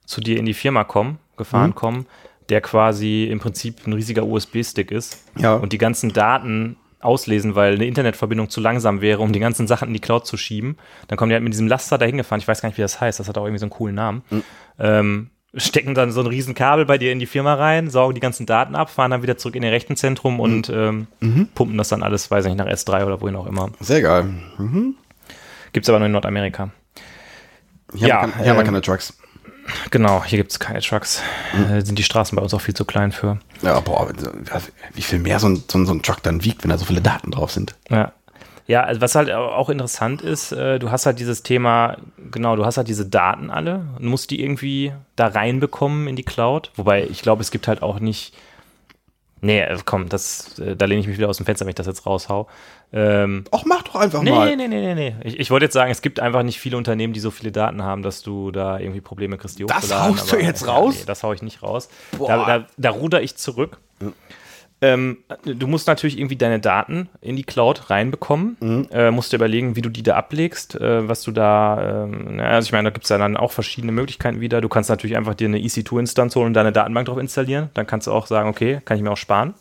zu dir in die Firma kommen, gefahren Mhm. kommen, der quasi im Prinzip ein riesiger USB-Stick ist Ja. und die ganzen Daten auslesen, weil eine Internetverbindung zu langsam wäre, um die ganzen Sachen in die Cloud zu schieben. Dann kommen die halt mit diesem Laster dahin gefahren. Ich weiß gar nicht, wie das heißt. Das hat auch irgendwie so einen coolen Namen. Ähm, stecken dann so ein riesen Kabel bei dir in die Firma rein, saugen die ganzen Daten ab, fahren dann wieder zurück in ihr Rechenzentrum und ähm, pumpen das dann alles, weiß ich nicht, nach S3 oder wohin auch immer. Sehr geil. Mhm. Gibt's aber nur in Nordamerika. Hier, Ja, haben, wir keine, hier haben wir ähm, keine Trucks. Genau, hier gibt's keine Trucks. Äh, sind die Straßen bei uns auch viel zu klein für. Ja, boah, wie viel mehr so ein, so, ein, so ein Truck dann wiegt, wenn da so viele Daten drauf sind. Ja. Ja, also was halt auch interessant ist, äh, du hast halt dieses Thema, genau, du hast halt diese Daten alle und musst die irgendwie da reinbekommen in die Cloud. Wobei ich glaube, es gibt halt auch nicht. Nee, äh, komm, das, äh, da lehne ich mich wieder aus dem Fenster, wenn ich das jetzt raushau. Ähm, Och, mach doch einfach nee, mal. nee, nee, nee, nee. Ich, ich wollte jetzt sagen, es gibt einfach nicht viele Unternehmen, die so viele Daten haben, dass du da irgendwie Probleme kriegst, die Das hochzuladen, haust du aber- jetzt raus? Nee, das hau ich nicht raus. Da, da, da ruder ich zurück. Ähm, du musst natürlich irgendwie deine Daten in die Cloud reinbekommen. Mhm. Äh, musst dir überlegen, wie du die da ablegst, äh, was du da, ähm, also ich meine, da gibt es ja dann auch verschiedene Möglichkeiten wieder. Du kannst natürlich einfach dir eine EC2-Instanz holen und deine Datenbank drauf installieren. Dann kannst du auch sagen, okay, kann ich mir auch sparen.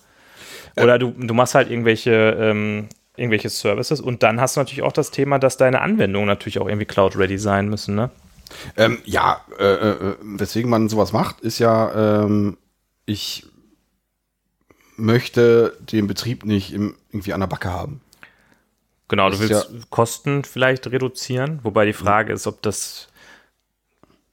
Oder du, du machst halt irgendwelche, ähm, irgendwelche Services und dann hast du natürlich auch das Thema, dass deine Anwendungen natürlich auch irgendwie Cloud-ready sein müssen, ne? Ähm, ja, äh, äh, weswegen man sowas macht, ist ja, ähm, ich möchte den Betrieb nicht im, irgendwie an der Backe haben. Genau, du Das ist willst Kosten vielleicht reduzieren, wobei die Frage ist, ob das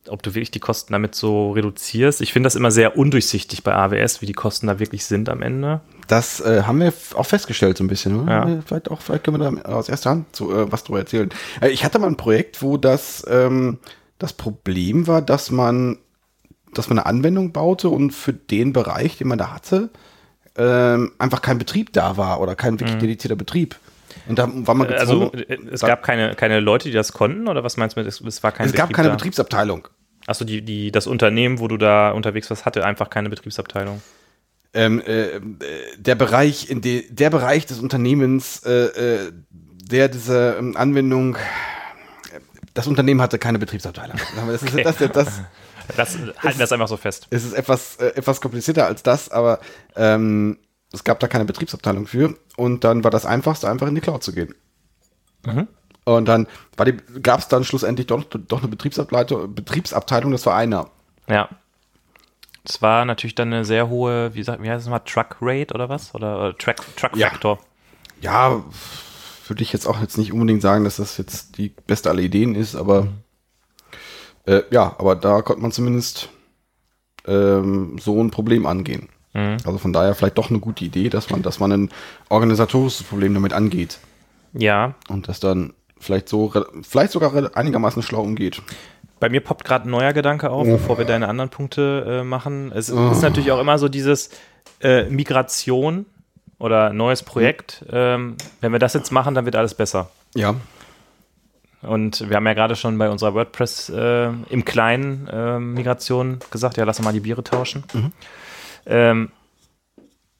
ob du wirklich die Kosten damit so reduzierst. Ich finde das immer sehr undurchsichtig bei AWS, wie die Kosten da wirklich sind am Ende. Das äh, haben wir auch festgestellt so ein bisschen. Ne? Ja. Vielleicht auch, vielleicht können wir da aus erster Hand so, äh, was drüber erzählen. Äh, ich hatte mal ein Projekt, wo das ähm, das Problem war, dass man dass man eine Anwendung baute und für den Bereich, den man da hatte, ähm, einfach kein Betrieb da war oder kein wirklich dedizierter Betrieb. Und da war man Also gezwungen, äh, es gab keine, keine Leute, die das konnten, oder was meinst du mit, es, es war kein es gab Betrieb keine da? Betriebsabteilung. Achso, die, die, das Unternehmen, wo du da unterwegs warst, hatte einfach keine Betriebsabteilung. ähm, äh, äh, der Bereich, in de, der Bereich des Unternehmens, äh, äh, der diese ähm, Anwendung, das Unternehmen hatte keine Betriebsabteilung. Das ist, Okay. das, das, das, halten wir das einfach so fest. es ist etwas, äh, etwas komplizierter als das, aber ähm, es gab da keine Betriebsabteilung für. Und dann war das Einfachste, einfach in die Cloud zu gehen. Mhm. Und dann gab es dann schlussendlich doch, doch eine Betriebsabteilung, Betriebsabteilung, das war einer. Ja. Das war natürlich dann eine sehr hohe, wie, sagt, wie heißt es mal, Truck Rate oder was? Oder Track, Truck Ja. Factor. Ja, würde ich jetzt auch jetzt nicht unbedingt sagen, dass das jetzt die beste aller Ideen ist, aber äh, ja, aber da konnte man zumindest ähm, so ein Problem angehen. Mhm. Also von daher vielleicht doch eine gute Idee, dass man, dass man ein organisatorisches Problem damit angeht Ja, und das dann vielleicht so, vielleicht sogar einigermaßen schlau umgeht. Bei mir poppt gerade ein neuer Gedanke auf, Oh. bevor wir deine anderen Punkte äh, machen. Es ist natürlich auch immer so dieses äh, Migration oder neues Projekt. Ähm, wenn wir das jetzt machen, dann wird alles besser. Ja, Und wir haben ja gerade schon bei unserer WordPress äh, im kleinen äh, Migration gesagt, ja, lass mal die Biere tauschen. Ähm,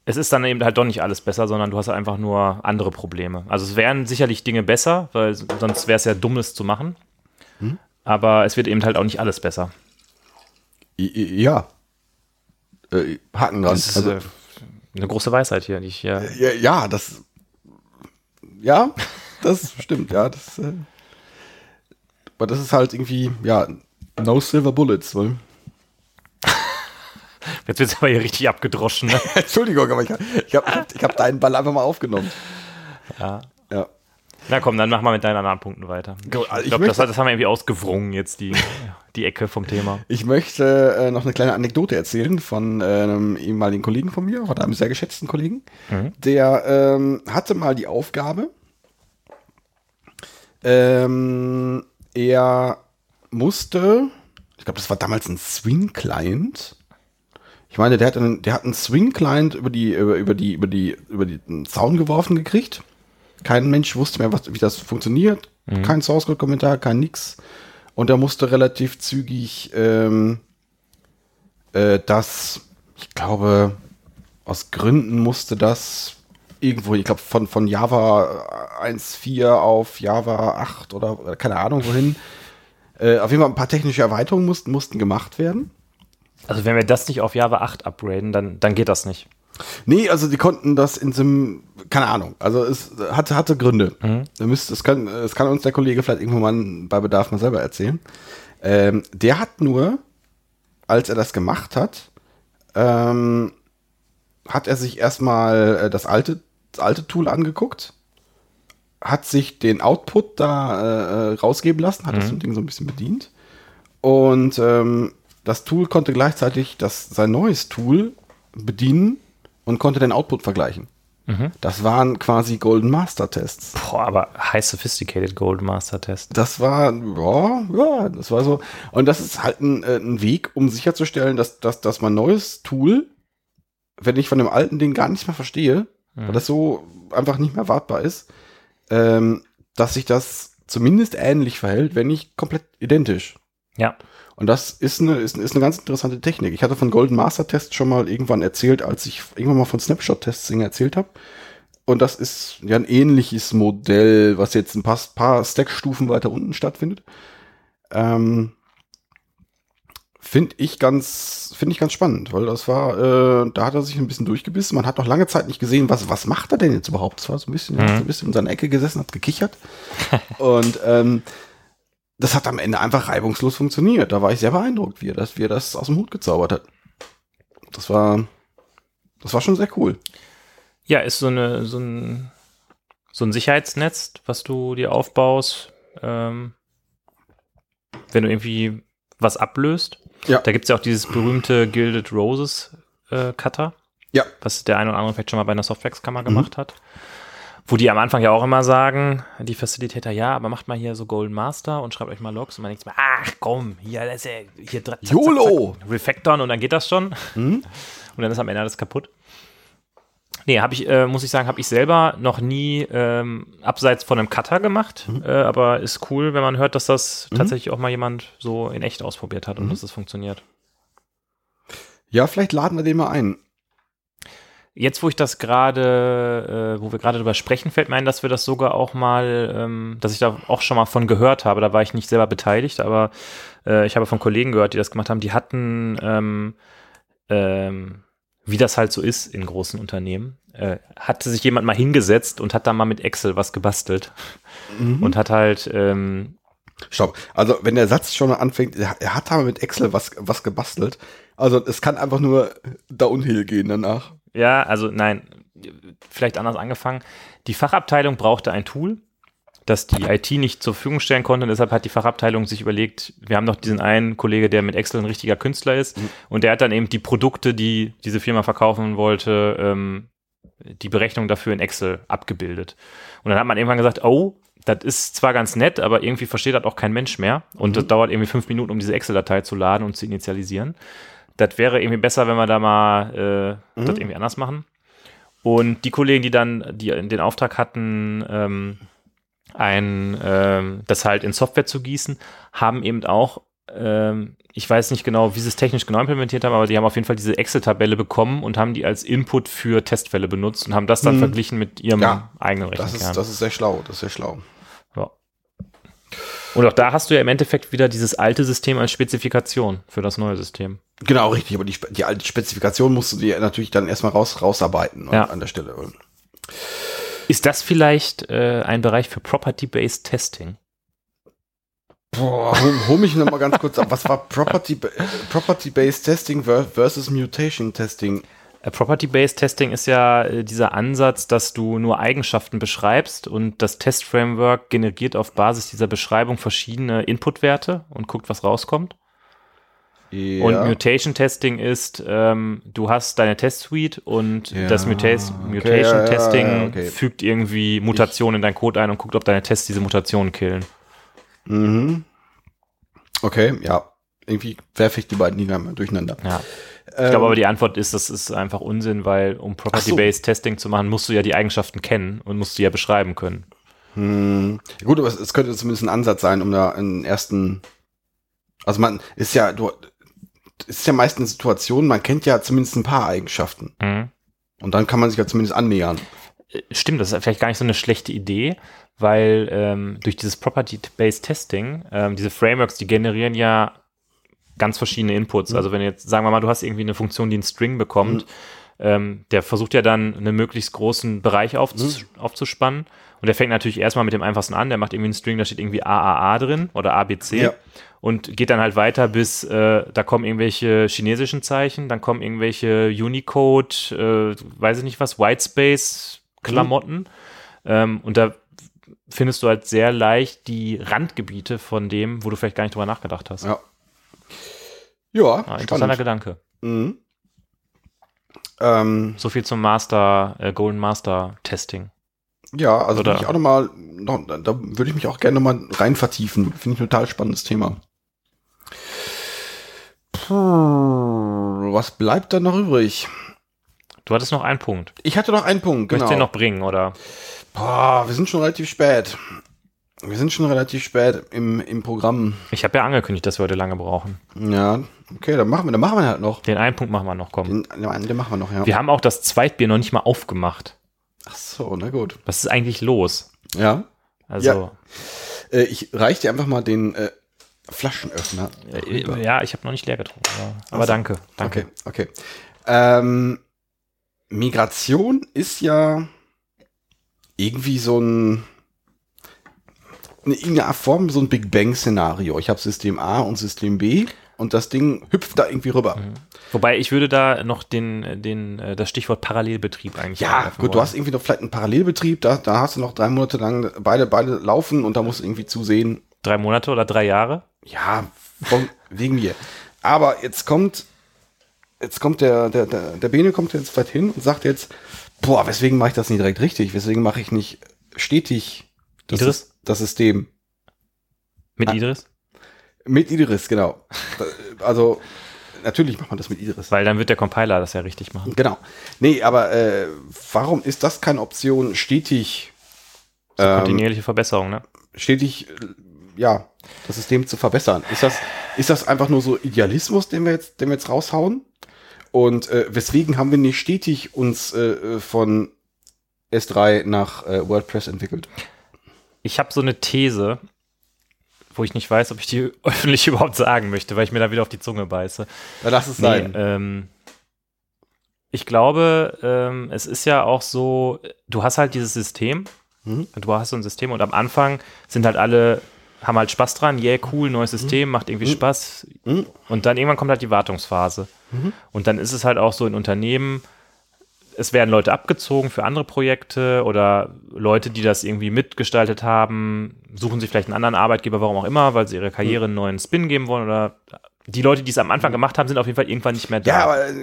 es ist dann eben halt doch nicht alles besser, sondern du hast einfach nur andere Probleme. Also es wären sicherlich Dinge besser, weil sonst wäre es ja dumm, es zu machen. Aber es wird eben halt auch nicht alles besser. Ja. Äh, Haken dran. Das ist Also, äh, eine große Weisheit hier, ich ja, ja, das, ja, das stimmt, ja, das, äh, aber das ist halt irgendwie, ja, no silver bullets, weil, Jetzt wird es aber hier richtig abgedroschen. Ne? Entschuldigung, aber ich, ich habe ich hab, hab deinen Ball einfach mal aufgenommen. ja. Ja. Na komm, dann mach mal mit deinen anderen Punkten weiter. Ich ich glaube, das, das haben wir irgendwie ausgewrungen, jetzt die, die Ecke vom Thema. Ich möchte äh, noch eine kleine Anekdote erzählen von äh, einem ehemaligen Kollegen von mir, oder einem sehr geschätzten Kollegen. Der ähm, hatte mal die Aufgabe, ähm, er musste, ich glaube, das war damals ein Swing-Client. Ich meine, der hat einen, der hat einen Swing-Client über die, über, über die, über die, über die den Zaun geworfen gekriegt. Kein Mensch wusste mehr, was, wie das funktioniert. Kein Source Code Kommentar, kein nix. Und er musste relativ zügig ähm, äh, das, ich glaube, aus Gründen musste das irgendwo, ich glaube, von, von Java 1.4 auf Java 8 oder, keine Ahnung wohin. Äh, auf jeden Fall ein paar technische Erweiterungen mussten, mussten gemacht werden. Also wenn wir das nicht auf Java 8 upgraden, dann, dann geht das nicht. Nee, also die konnten das in so einem, keine Ahnung, also es hatte, hatte Gründe. Da müsst, es, kann, es kann uns der Kollege vielleicht irgendwann mal bei Bedarf mal selber erzählen. Ähm, der hat nur, als er das gemacht hat, ähm, hat er sich erstmal äh, das alte, alte Tool angeguckt, hat sich den Output da äh, rausgeben lassen, hat das Ding so ein bisschen bedient und ähm, das Tool konnte gleichzeitig das, sein neues Tool bedienen und konnte den Output vergleichen. Das waren quasi Golden Master Tests. Boah, aber high sophisticated Gold Master Test. Das war, ja, ja, das war so. Und das ist halt ein, äh, ein Weg, um sicherzustellen, dass, dass, dass mein neues Tool, wenn ich von dem alten Ding gar nicht mehr verstehe, weil das so einfach nicht mehr wartbar ist, ähm, dass sich das zumindest ähnlich verhält, wenn nicht komplett identisch. Ja. Und das ist eine, ist, ist eine ganz interessante Technik. Ich hatte von Golden Master Test schon mal irgendwann erzählt, als ich irgendwann mal von Snapshot Testing erzählt habe. Und das ist ja ein ähnliches Modell, was jetzt ein paar, paar Stack-Stufen weiter unten stattfindet. Ähm, finde ich ganz, finde ich ganz spannend, weil das war, äh, da hat er sich ein bisschen durchgebissen. Man hat noch lange Zeit nicht gesehen, was, was macht er denn jetzt überhaupt? Das war so ein bisschen, so ein bisschen in seiner Ecke gesessen, hat gekichert. Und ähm, das hat am Ende einfach reibungslos funktioniert. Da war ich sehr beeindruckt, wie er das, wie er das aus dem Hut gezaubert hat. Das war, das war schon sehr cool. Ja, ist so, eine, so, ein, so ein Sicherheitsnetz, was du dir aufbaust. Ähm, wenn du irgendwie was ablöst. Ja. Da gibt es ja auch dieses berühmte Gilded Roses äh, Cutter, Ja. was der eine oder andere vielleicht schon mal bei einer Softwax-Kammer gemacht hat. Wo die am Anfang ja auch immer sagen, die Facilitator, ja, aber macht mal hier so Golden Master und schreibt euch mal Logs und man denkt mal, ach komm, hier, das ist ja, hier zack, zack, YOLO! zack, Refactoren und dann geht das schon. Und dann ist am Ende alles kaputt. Nee, habe ich, äh, muss ich sagen, habe ich selber noch nie ähm, abseits von einem Cutter gemacht. Äh, aber ist cool, wenn man hört, dass das tatsächlich auch mal jemand so in echt ausprobiert hat und dass das funktioniert. Ja, vielleicht laden wir den mal ein. Jetzt, wo ich das gerade, äh, wo wir gerade drüber sprechen, fällt mir ein, dass wir das sogar auch mal, ähm, dass ich da auch schon mal von gehört habe. Da war ich nicht selber beteiligt, aber äh, ich habe von Kollegen gehört, die das gemacht haben. Die hatten, ähm, ähm, wie das halt so ist in großen Unternehmen, äh, hatte sich jemand mal hingesetzt und hat da mal mit Excel was gebastelt und hat halt, ähm, Stopp. Also, wenn der Satz schon anfängt, er hat aber mit Excel was, was gebastelt. Also, es kann einfach nur downhill gehen danach. Ja, also nein, vielleicht anders angefangen. Die Fachabteilung brauchte ein Tool, das die IT nicht zur Verfügung stellen konnte. Und deshalb hat die Fachabteilung sich überlegt, wir haben doch diesen einen Kollege, der mit Excel ein richtiger Künstler ist. Und der hat dann eben die Produkte, die diese Firma verkaufen wollte, ähm, die Berechnung dafür in Excel abgebildet. Und dann hat man irgendwann gesagt, oh, das ist zwar ganz nett, aber irgendwie versteht das auch kein Mensch mehr. Und das dauert irgendwie fünf Minuten, um diese Excel-Datei zu laden und zu initialisieren. Das wäre irgendwie besser, wenn wir da mal äh, das irgendwie anders machen. Und die Kollegen, die dann die den Auftrag hatten, ähm, ein, ähm, das halt in Software zu gießen, haben eben auch, ähm, ich weiß nicht genau, wie sie es technisch genau implementiert haben, aber die haben auf jeden Fall diese Excel-Tabelle bekommen und haben die als Input für Testfälle benutzt und haben das dann verglichen mit ihrem Ja, eigenen Das Rechenkern. ist, das ist sehr schlau. Das ist sehr schlau. Ja. Und auch da hast du ja im Endeffekt wieder dieses alte System als Spezifikation für das neue System. Genau, richtig. Aber die, die alte Spezifikation musst du dir natürlich dann erstmal raus, rausarbeiten Ja. an der Stelle. Ist das vielleicht äh, ein Bereich für Property-Based Testing? Boah, hol, hol mich noch mal ganz kurz ab. Was war Property, Property-Based Testing ver- versus Mutation Testing? Äh, Property-Based Testing ist ja äh, dieser Ansatz, dass du nur Eigenschaften beschreibst und das Test-Framework generiert auf Basis dieser Beschreibung verschiedene Input-Werte und guckt, was rauskommt. Ja. Und Mutation Testing ist, ähm, du hast deine Test-Suite und Ja, das Muta okay, Mutation ja, Testing ja, okay. fügt irgendwie Mutationen in deinen Code ein und guckt, ob deine Tests diese Mutationen killen. Mhm. Okay, ja. Irgendwie werfe ich die beiden Dinger mal durcheinander. Ja. Ähm, Ich glaube aber, die Antwort ist, das ist einfach Unsinn, weil um Property-Based Testing zu machen, musst du ja die Eigenschaften kennen und musst du ja beschreiben können. Hm. Gut, aber es, es könnte zumindest ein Ansatz sein, um da einen ersten. Also man ist ja, du es ist ja meist eine Situation, man kennt ja zumindest ein paar Eigenschaften. Mhm. Und dann kann man sich ja zumindest annähern. Stimmt, das ist vielleicht gar nicht so eine schlechte Idee, weil ähm, durch dieses Property-Based Testing, ähm, diese Frameworks, die generieren ja ganz verschiedene Inputs. Also wenn jetzt, sagen wir mal, du hast irgendwie eine Funktion, die einen String bekommt, ähm, der versucht ja dann einen möglichst großen Bereich aufzus aufzuspannen. Und der fängt natürlich erstmal mit dem einfachsten an, der macht irgendwie einen String, da steht irgendwie AAA drin oder ABC Ja. Und geht dann halt weiter bis, äh, da kommen irgendwelche chinesischen Zeichen, dann kommen irgendwelche Unicode, äh, weiß ich nicht was, Whitespace-Klamotten. Ähm, und da findest du halt sehr leicht die Randgebiete von dem, wo du vielleicht gar nicht drüber nachgedacht hast. Ja. Ja, Ah, interessanter. Gedanke. Mhm. Ähm, So viel zum Master, äh, Golden Master Testing. ja, also Oder- ich auch noch mal, noch, da da würde ich mich auch gerne noch mal rein vertiefen. Finde ich ein total spannendes Thema. Puh, was bleibt da noch übrig? Du hattest noch einen Punkt. Ich hatte noch einen Punkt, Möchtest genau. du den noch bringen, oder? Boah, wir sind schon relativ spät. Wir sind schon relativ spät im, im Programm. Ich habe ja angekündigt, dass wir heute lange brauchen. Ja, okay, dann machen wir, dann machen wir halt noch. Den einen Punkt machen wir noch, komm. Den, den, den machen wir noch, ja. Wir haben auch das Zweitbier noch nicht mal aufgemacht. Ach so, na gut. Was ist eigentlich los? Ja. Also, Äh, ich reich dir einfach mal den äh, Flaschenöffner. äh, rüber. ja, ich habe noch nicht leer getrunken. Aber, so. danke, danke. Okay, okay. Ähm, Migration ist ja irgendwie so ein in irgendeiner Form so ein Big Bang-Szenario. Ich habe System A und System B und das Ding hüpft da irgendwie rüber. Wobei ich würde da noch den, den, äh, das Stichwort Parallelbetrieb eigentlich Ja, gut, du wollen. hast irgendwie noch vielleicht einen Parallelbetrieb, da, da hast du noch drei Monate lang beide, beide laufen und da musst du irgendwie zusehen, drei Monate oder drei Jahre. Ja, von wegen mir. Aber jetzt kommt, jetzt kommt der, der, der, der Bene kommt jetzt weit hin und sagt jetzt, boah, weswegen mache ich das nicht direkt richtig? Weswegen mache ich nicht stetig das, Idris? Das System? Mit Ah. Idris? Mit Idris, genau. Also, natürlich macht man das mit Idris. Weil dann wird der Compiler das ja richtig machen. Genau. Nee, aber äh, warum ist das keine Option, stetig, ähm, Kontinuierliche Verbesserung, ne? stetig, äh, ja, das System zu verbessern? Ist das, ist das einfach nur so Idealismus, den wir jetzt, den wir jetzt raushauen? Und äh, weswegen haben wir nicht stetig uns äh, von S3 nach äh, WordPress entwickelt? Ich habe so eine These, wo ich nicht weiß, ob ich die öffentlich überhaupt sagen möchte, weil ich mir da wieder auf die Zunge beiße. Ja, lass es Nee, sein. ähm, ich glaube, ähm, es ist ja auch so, du hast halt dieses System, Mhm. du hast so ein System und am Anfang sind halt alle, haben halt Spaß dran, yeah, cool, neues System, macht irgendwie Spaß. Mhm. Und dann irgendwann kommt halt die Wartungsphase. Und dann ist es halt auch so in Unternehmen, es werden Leute abgezogen für andere Projekte oder Leute, die das irgendwie mitgestaltet haben, suchen sich vielleicht einen anderen Arbeitgeber, warum auch immer, weil sie ihre Karriere einen neuen Spin geben wollen oder die Leute, die es am Anfang gemacht haben, sind auf jeden Fall irgendwann nicht mehr da. ja, aber äh,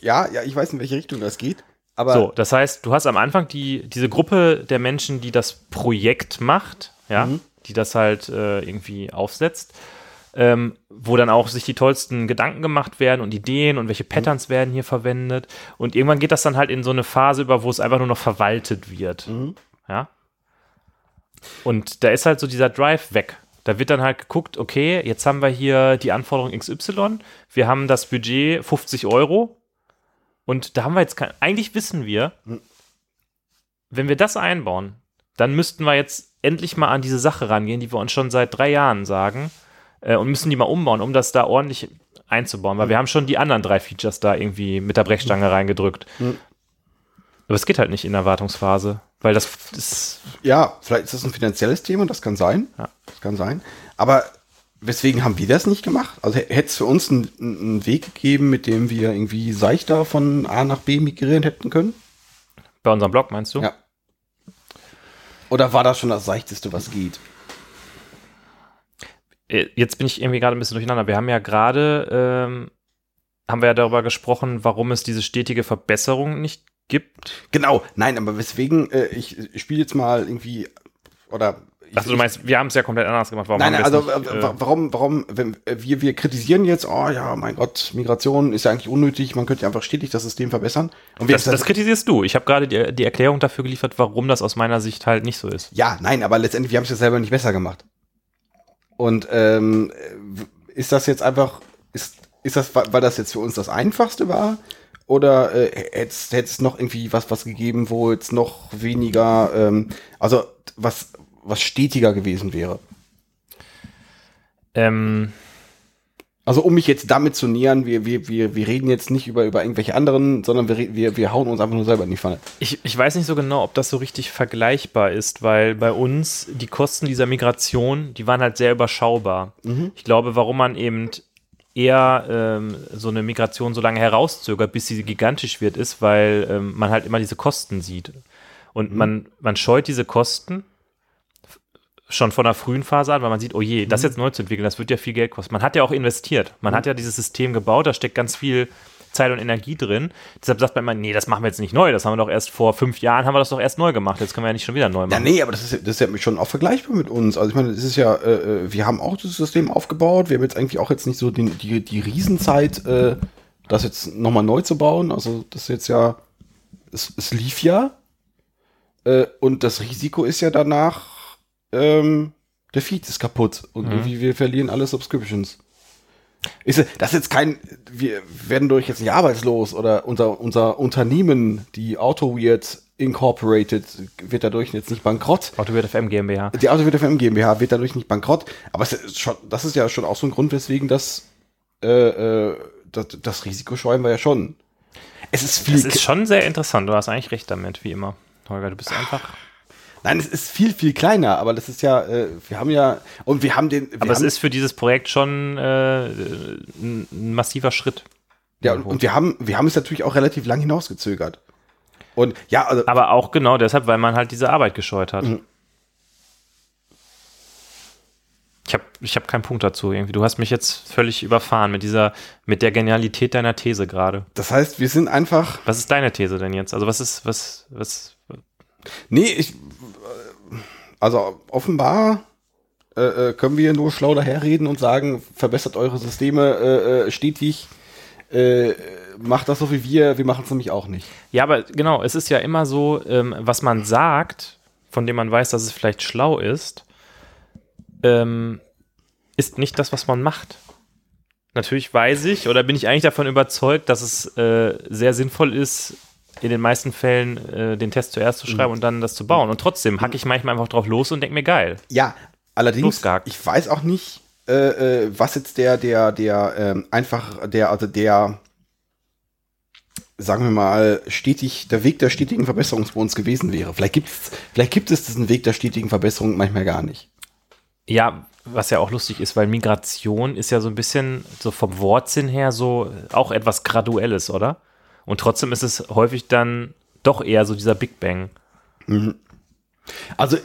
ja, ja, ich weiß, in welche Richtung das geht. Aber so, das heißt, du hast am Anfang die, diese Gruppe der Menschen, die das Projekt macht, ja, Mhm. Die das halt äh, irgendwie aufsetzt, ähm, wo dann auch sich die tollsten Gedanken gemacht werden und Ideen und welche Mhm. Patterns werden hier verwendet. Und irgendwann geht das dann halt in so eine Phase über, wo es einfach nur noch verwaltet wird. Mhm. Ja. Und da ist halt so dieser Drive weg. Da wird dann halt geguckt, okay, jetzt haben wir hier die Anforderung XY, wir haben das Budget 50 Euro und da haben wir jetzt kein, eigentlich wissen wir, wenn wir das einbauen, dann müssten wir jetzt endlich mal an diese Sache rangehen, die wir uns schon seit drei Jahren sagen äh, und müssen die mal umbauen, um das da ordentlich einzubauen, weil wir haben schon die anderen drei Features da irgendwie mit der Brechstange reingedrückt. Aber es geht halt nicht in der Wartungsphase, weil das ist Ja, vielleicht ist das ein finanzielles Thema, das kann sein. Ja. Das kann sein. Aber weswegen haben wir das nicht gemacht? Also hätte es für uns einen, einen Weg gegeben, mit dem wir irgendwie seichter von A nach B migrieren hätten können? bei unserem Blog, meinst du? Ja. Oder war das schon das seichteste, was geht? Äh, Jetzt bin ich irgendwie gerade ein bisschen durcheinander. Wir haben ja gerade, ähm, haben wir ja darüber gesprochen, warum es diese stetige Verbesserung nicht gibt. Genau, nein, aber weswegen, äh, ich, ich spiele jetzt mal irgendwie, oder. Achso, du meinst, wir haben es ja komplett anders gemacht. Warum Nein, nein, also nicht, äh, wa- warum, warum, wenn, wir, wir kritisieren jetzt, oh ja, mein Gott, Migration ist ja eigentlich unnötig, man könnte ja einfach stetig das System verbessern. Und wir das, das kritisierst du. Ich habe gerade die, die Erklärung dafür geliefert, warum das aus meiner Sicht halt nicht so ist. Ja, nein, aber letztendlich, wir haben es ja selber nicht besser gemacht. Und ähm, äh, ist das jetzt einfach, ist, ist das, weil weil das jetzt für uns das Einfachste war? Oder äh, hätte es noch irgendwie was, was gegeben, wo jetzt noch weniger, ähm, also was, was stetiger gewesen wäre? Ähm, Also um mich jetzt damit zu nähern, wir, wir, wir, wir reden jetzt nicht über, über irgendwelche anderen, sondern wir, wir, wir hauen uns einfach nur selber in die Pfanne. ich, ich weiß nicht so genau, ob das so richtig vergleichbar ist, weil bei uns die Kosten dieser Migration, die waren halt sehr überschaubar. Ich glaube, warum man eben eher ähm, so eine Migration so lange herauszögert, bis sie gigantisch wird, ist, weil ähm, man halt immer diese Kosten sieht. Und man, man scheut diese Kosten schon von der frühen Phase an, weil man sieht, oh je, das jetzt neu zu entwickeln, das wird ja viel Geld kosten. Man hat ja auch investiert. Man hat ja dieses System gebaut, da steckt ganz viel Zeit und Energie drin. Deshalb sagt man immer, nee, das machen wir jetzt nicht neu. Das haben wir doch erst vor fünf Jahren, haben wir das doch erst neu gemacht. Jetzt können wir ja nicht schon wieder neu Ja, machen. nee, aber das ist, ja- das ist ja schon auch vergleichbar mit uns. Also ich meine, es ist ja, äh, äh, wir haben auch das System aufgebaut. Wir haben jetzt eigentlich auch jetzt nicht so den, die, die Riesenzeit, äh, das jetzt nochmal neu zu bauen. Also das ist jetzt ja, es, es lief ja. Äh, und das Risiko ist ja danach, ähm, der Feed ist kaputt und Mhm. irgendwie wir verlieren alle Subscriptions. Ist, das ist jetzt kein, wir werden durch jetzt nicht arbeitslos oder unser, unser Unternehmen, die AutoWeird Incorporated, wird dadurch jetzt nicht bankrott. Autowert FM GmbH. Die AutoWeird FM GmbH wird dadurch nicht bankrott. Aber ist schon, das ist ja schon auch so ein Grund, weswegen das, äh, äh, das, das Risiko scheuen wir ja schon. Es ist viel, Es ist schon sehr interessant. Du hast eigentlich recht damit, wie immer. Holger, du bist einfach. Nein, es ist viel, viel kleiner, aber das ist ja, äh, wir haben ja, und wir haben den, wir Aber es haben, ist für dieses Projekt schon äh, ein, ein massiver Schritt. ja, und, und wir haben, wir haben es natürlich auch relativ lang hinausgezögert. Und ja, also, Aber auch genau deshalb, weil man halt diese Arbeit gescheut hat. Mhm. Ich habe ich hab keinen Punkt dazu irgendwie. Du hast mich jetzt völlig überfahren mit dieser, mit der Genialität deiner These gerade. Das heißt, wir sind einfach. Was ist deine These denn jetzt? Also was ist, was, was, Nee, ich. Also offenbar äh, äh, können wir nur schlau daherreden und sagen, verbessert eure Systeme äh, äh, stetig. Äh, macht das so wie wir, wir machen es nämlich auch nicht. Ja, aber genau, es ist ja immer so, ähm, was man sagt, von dem man weiß, dass es vielleicht schlau ist, ähm, ist nicht das, was man macht. Natürlich weiß ich oder bin ich eigentlich davon überzeugt, dass es äh, sehr sinnvoll ist, in den meisten Fällen äh, den Test zuerst zu schreiben und dann das zu bauen. Und trotzdem hacke ich manchmal einfach drauf los und denke mir, geil. Ja, allerdings, ich weiß auch nicht, äh, äh, was jetzt der, der, der, ähm, einfach, der, also der, sagen wir mal, stetig, der Weg der stetigen Verbesserung für uns gewesen wäre. Vielleicht gibt's, vielleicht gibt es diesen Weg der stetigen Verbesserung manchmal gar nicht. Ja, was ja auch lustig ist, weil Migration ist ja so ein bisschen so vom Wortsinn her so auch etwas Graduelles, oder? Und trotzdem ist es häufig dann doch eher so dieser Big Bang. Also,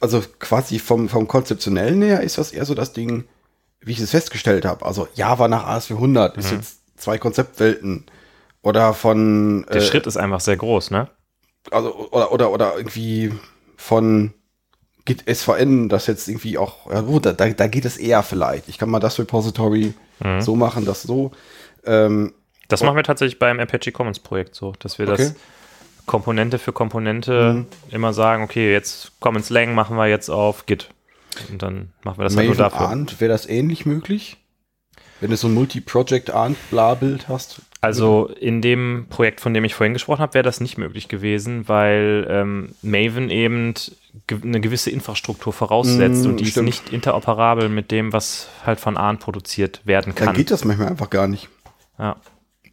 also quasi vom, vom konzeptionellen her ist das eher so das Ding, wie ich es festgestellt habe. Also Java nach AS400 ist jetzt zwei Konzeptwelten. Oder von Der Schritt ist einfach sehr groß, ne? also oder oder oder irgendwie von Git SVN, das jetzt irgendwie auch, ja gut, da, da da geht es eher vielleicht. Ich kann mal das Repository so machen, das so. Ähm, Das machen wir tatsächlich beim Apache Commons Projekt so, dass wir das Okay. Komponente für Komponente immer sagen, okay, jetzt Commons Lang machen wir jetzt auf Git. Und dann machen wir das halt nur dafür. Arndt, wäre das ähnlich möglich? Wenn du so ein Multi-Project Arndt-Bla-Bild hast? Also in dem Projekt, von dem ich vorhin gesprochen habe, wäre das nicht möglich gewesen, weil ähm, Maven eben ge eine gewisse Infrastruktur voraussetzt Mm, und die stimmt. ist nicht interoperabel mit dem, was halt von ARN produziert werden Dann kann. geht das manchmal einfach gar nicht. Ja.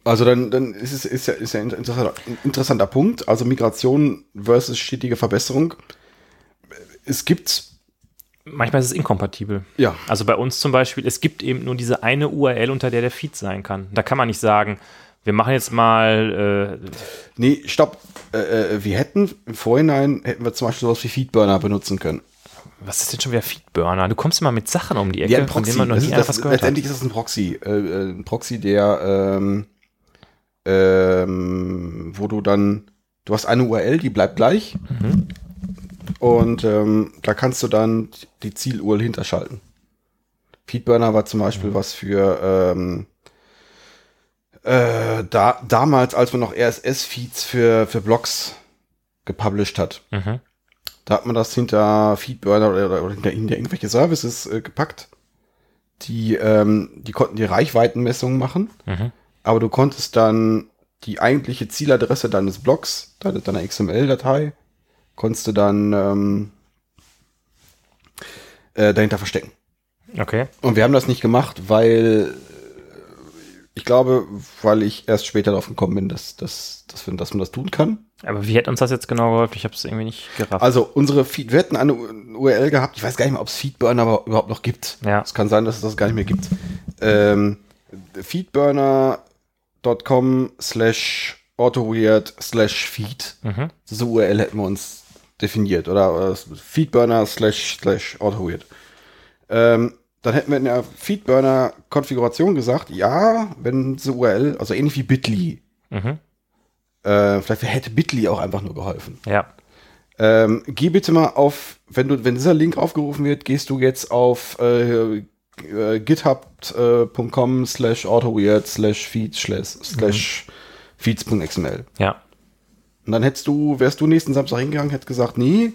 Also dann, dann ist es ist ja, ist ja ein interessanter, interessanter Punkt. Also Migration versus stetige Verbesserung. Es gibt, Manchmal ist es inkompatibel. ja, Also bei uns zum Beispiel, es gibt eben nur diese eine URL, unter der der Feed sein kann. Da kann man nicht sagen, wir machen jetzt mal, äh, nee, stopp. Äh, äh, wir hätten im Vorhinein, hätten wir zum Beispiel sowas wie Feedburner benutzen können. was ist denn schon wieder Feedburner? Du kommst immer mit Sachen um die Ecke, Ja, von denen man noch Das nie das, etwas gehört hat. letztendlich ist es ein Proxy. Äh, äh, ein Proxy, der, ähm, ähm, wo du dann, du hast eine URL, die bleibt gleich. Mhm. Und ähm, da kannst du dann die Ziel-URL hinterschalten. Feedburner war zum Beispiel Mhm. was für ähm, äh, da, damals, als man noch RSS-Feeds für, für Blogs gepublished hat. Mhm. Da hat man das hinter Feedburner oder, oder hinter, hinter irgendwelche Services äh, gepackt. Die, ähm, die konnten die Reichweitenmessungen machen, Mhm. Aber du konntest dann die eigentliche Zieladresse deines Blogs, deine, deiner XML-Datei, konntest du dann ähm, äh, dahinter verstecken. Okay. Und wir haben das nicht gemacht, weil ich glaube, weil ich erst später darauf gekommen bin, dass, dass, dass, wir, dass man das tun kann. Aber wie hätte uns das jetzt genau geholfen? Ich habe es irgendwie nicht gerafft. Also unsere Feed, wir hätten eine URL gehabt, ich weiß gar nicht mehr, ob es Feedburner aber überhaupt noch gibt. Ja. Es kann sein, dass es das gar nicht mehr gibt. Ähm, feedburner.com slash autoweird slash feed. Mhm. Diese URL hätten wir uns definiert. Oder, oder feedburner slash slash autoweird. Ähm, dann hätten wir in der Feedburner-Konfiguration gesagt, ja, wenn diese URL, also ähnlich wie Bitly, Mhm. äh, vielleicht hätte Bitly auch einfach nur geholfen. Ja. Ähm, geh bitte mal auf, wenn du, wenn dieser Link aufgerufen wird, gehst du jetzt auf äh, äh, github.com slash autoweird slash feeds slash, feeds.xml. Ja. Und dann hättest du, wärst du nächsten Samstag hingegangen, hättest gesagt, nee,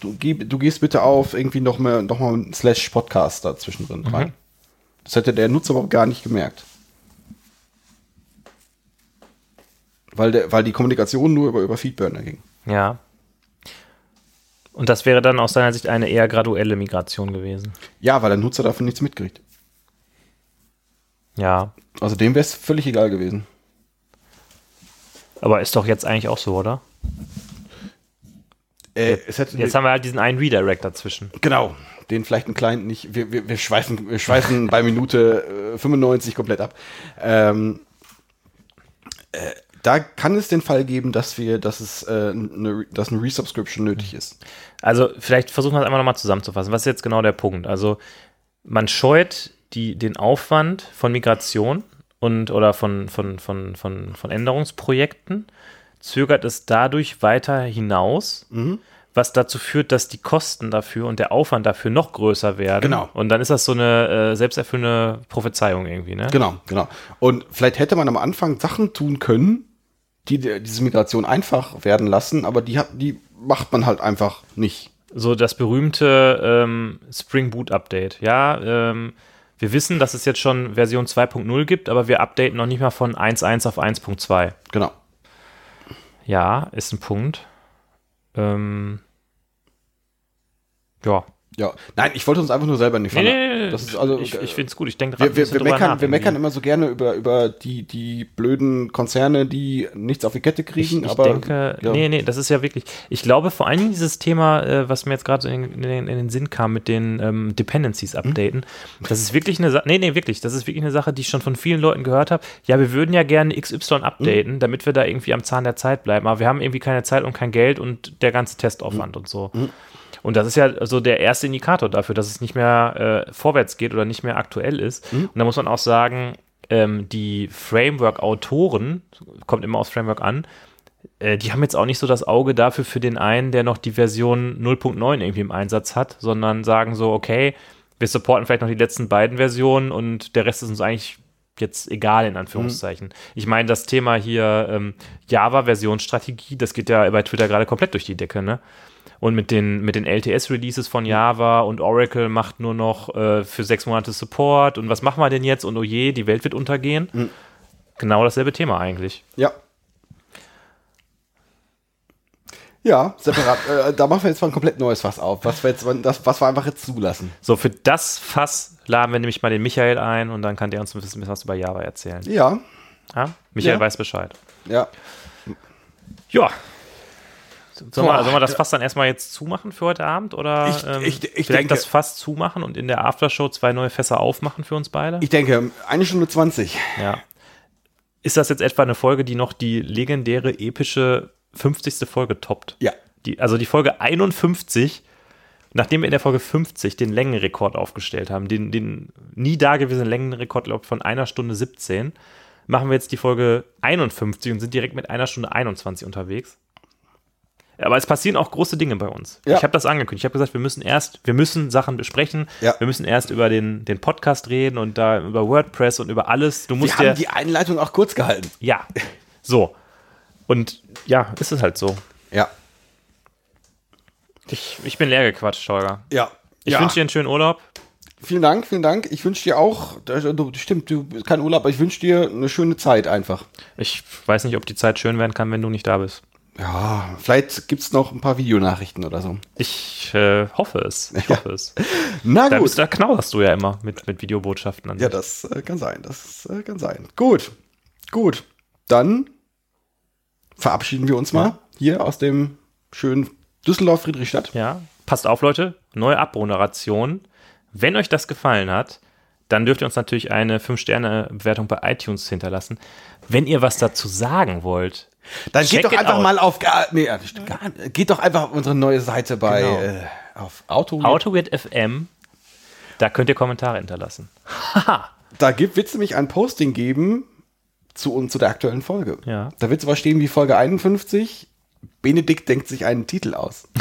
du, du gehst bitte auf irgendwie noch mal, noch mal slash Podcast da zwischendrin rein. Das hätte der Nutzer aber gar nicht gemerkt. Weil, der, weil die Kommunikation nur über, über Feedburner ging. Ja. Und das wäre dann aus deiner Sicht eine eher graduelle Migration gewesen. Ja, weil der Nutzer davon nichts mitkriegt. Ja. Also dem wäre es völlig egal gewesen. Aber ist doch jetzt eigentlich auch so, oder? Äh, hätte, Jetzt haben wir halt diesen einen Redirect dazwischen. genau, den vielleicht einen kleinen nicht. Wir, wir, wir schweifen, wir schweifen bei Minute äh, 95 komplett ab. Ähm, äh, da kann es den Fall geben, dass wir, dass es äh, eine, dass eine Resubscription nötig ist. Also vielleicht versuchen wir es einmal nochmal zusammenzufassen. Was ist jetzt genau der Punkt? Also man scheut die, den Aufwand von Migration und oder von, von, von, von, von Änderungsprojekten, zögert es dadurch weiter hinaus, was dazu führt, dass die Kosten dafür und der Aufwand dafür noch größer werden. Genau. Und dann ist das so eine äh, selbsterfüllende Prophezeiung irgendwie, ne? Genau, genau. Und vielleicht hätte man am Anfang Sachen tun können, die die- diese Migration einfach werden lassen, aber die, die macht man halt einfach nicht. so das berühmte ähm, Spring Boot Update. Ja, ähm, wir wissen, dass es jetzt schon Version 2.0 gibt, aber wir updaten noch nicht mal von 1.1 auf 1.2. Genau. Ja, ist ein Punkt. Ähm, ja. Ja. Nein, ich wollte uns einfach nur selber in die Nee, Pfanne. nee, nee, ist also, ich, ich finde es gut. Ich denke wir, wir, wir, meckern, wir meckern immer so gerne über, über die, die blöden Konzerne, die nichts auf die Kette Ich, kriegen, ich aber denke, ja. nee, nee, das ist ja wirklich, ich glaube vor allen Dingen dieses Thema, äh, was mir jetzt gerade so in, in, den- in den Sinn kam mit den ähm, Dependencies updaten, das ist wirklich eine Sache, nee, nee, wirklich, das ist wirklich eine Sache, die ich schon von vielen Leuten gehört habe. Ja, wir würden ja gerne XY updaten, damit wir da irgendwie am Zahn der Zeit bleiben, aber wir haben irgendwie keine Zeit und kein Geld und der ganze Testaufwand und so. Und das ist ja so der erste Indikator dafür, dass es nicht mehr äh, vorwärts geht oder nicht mehr aktuell ist. Und da muss man auch sagen, ähm, die Framework-Autoren, kommt immer aufs Framework an, äh, die haben jetzt auch nicht so das Auge dafür für den einen, der noch die Version 0.9 irgendwie im Einsatz hat, sondern sagen so, okay, wir supporten vielleicht noch die letzten beiden Versionen und der Rest ist uns eigentlich jetzt egal, in Anführungszeichen. Ich meine, das Thema hier ähm, Java-Versionsstrategie, das geht ja bei Twitter gerade komplett durch die Decke, ne? Und mit den, mit den LTS-Releases von Java und Oracle macht nur noch äh, für sechs Monate Support und was machen wir denn jetzt? Und oh je, die Welt wird untergehen. Genau dasselbe Thema eigentlich. Ja. Ja, separat. äh, da machen wir jetzt mal ein komplett neues Fass auf, was wir jetzt, das, was wir einfach jetzt zulassen. So, für das Fass laden wir nämlich mal den Michael ein und dann kann der uns ein bisschen was über Java erzählen. Ja, Ja? Michael Ja. weiß Bescheid. ja. Ja. Sollen wir, wir das Fass dann erstmal jetzt zumachen für heute Abend? Oder Ich- ähm, ich- ich vielleicht denke- das Fass zumachen und in der Aftershow zwei neue Fässer aufmachen für uns beide? Ich denke, eine Stunde 20. ja. Ist das jetzt etwa eine Folge, die noch die legendäre, epische 50. Folge toppt? Ja. Die, also die Folge 51, nachdem wir in der Folge 50 den Längenrekord aufgestellt haben, den, den nie dagewesenen Längenrekord glaub, ich, von einer Stunde 17, machen wir jetzt die Folge 51 und sind direkt mit einer Stunde 21 unterwegs. Aber es passieren auch große Dinge bei uns. Ja. Ich habe das angekündigt. Ich habe gesagt, wir müssen erst, wir müssen Sachen besprechen. Ja. Wir müssen erst über den, den Podcast reden und da über WordPress und über alles. Du musst Wir haben die Einleitung auch kurz gehalten. ja, so. Und ja, ist es halt so. Ja. Ich, ich bin leer gequatscht, Holger. Ja. Ich ja. wünsche dir einen schönen Urlaub. Vielen Dank, vielen Dank. Ich wünsche dir auch, du, stimmt, du bist kein Urlaub, aber ich wünsche dir eine schöne Zeit einfach. Ich weiß nicht, ob die Zeit schön werden kann, wenn du nicht da bist. Ja, vielleicht gibt's noch ein paar Videonachrichten oder so. Ich äh, hoffe es. Ich hoffe es. Na Da, gut. bist, da knauerst du ja immer mit, mit Videobotschaften an. Ja, das äh, kann sein. Das äh, kann sein. Gut. Gut. Dann verabschieden wir uns mal hier aus dem schönen Düsseldorf-Friedrichstadt. Ja, passt auf, Leute. Neue Abmoderation. Wenn euch das gefallen hat, dann dürft ihr uns natürlich eine 5-Sterne-Bewertung bei iTunes hinterlassen. Wenn ihr was dazu sagen wollt, Dann Check geht doch einfach out. mal auf nee, gar, geht doch einfach auf unsere neue Seite bei Genau. äh, auf Auto. AutoWeird FM, da könnt ihr Kommentare hinterlassen. Da gibt wird's nämlich ein Posting geben zu uns zu der aktuellen Folge. Ja. Da wird sowas stehen wie Folge 51. Benedikt denkt sich einen Titel aus.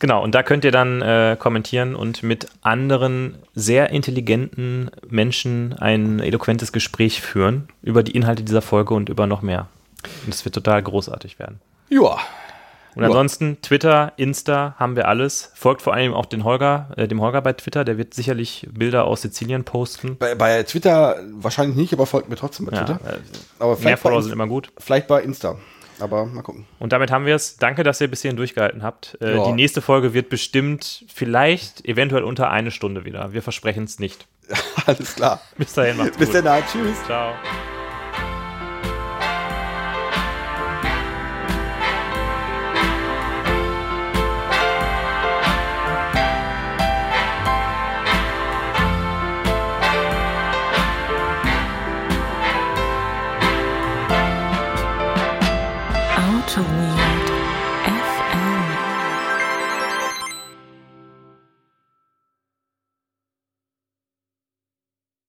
Genau, und da könnt ihr dann äh, kommentieren und mit anderen sehr intelligenten Menschen ein eloquentes Gespräch führen über die Inhalte dieser Folge und über noch mehr. Und es wird total großartig werden. Ja. Und Ja. ansonsten Twitter, Insta haben wir alles. Folgt vor allem auch den Holger, äh, dem Holger bei Twitter, der wird sicherlich Bilder aus Sizilien posten. Bei, bei Twitter wahrscheinlich nicht, aber folgt mir trotzdem bei Ja, Twitter. äh, aber mehr Follower sind immer gut. vielleicht bei Insta. Aber mal gucken. Und damit haben wir es. Danke, dass ihr bis hierhin durchgehalten habt. Äh. Die nächste Folge wird bestimmt, vielleicht, eventuell unter eine Stunde wieder. Wir versprechen es nicht. Alles klar. Bis dahin, macht's Bis gut. dann. Tschüss. Ciao.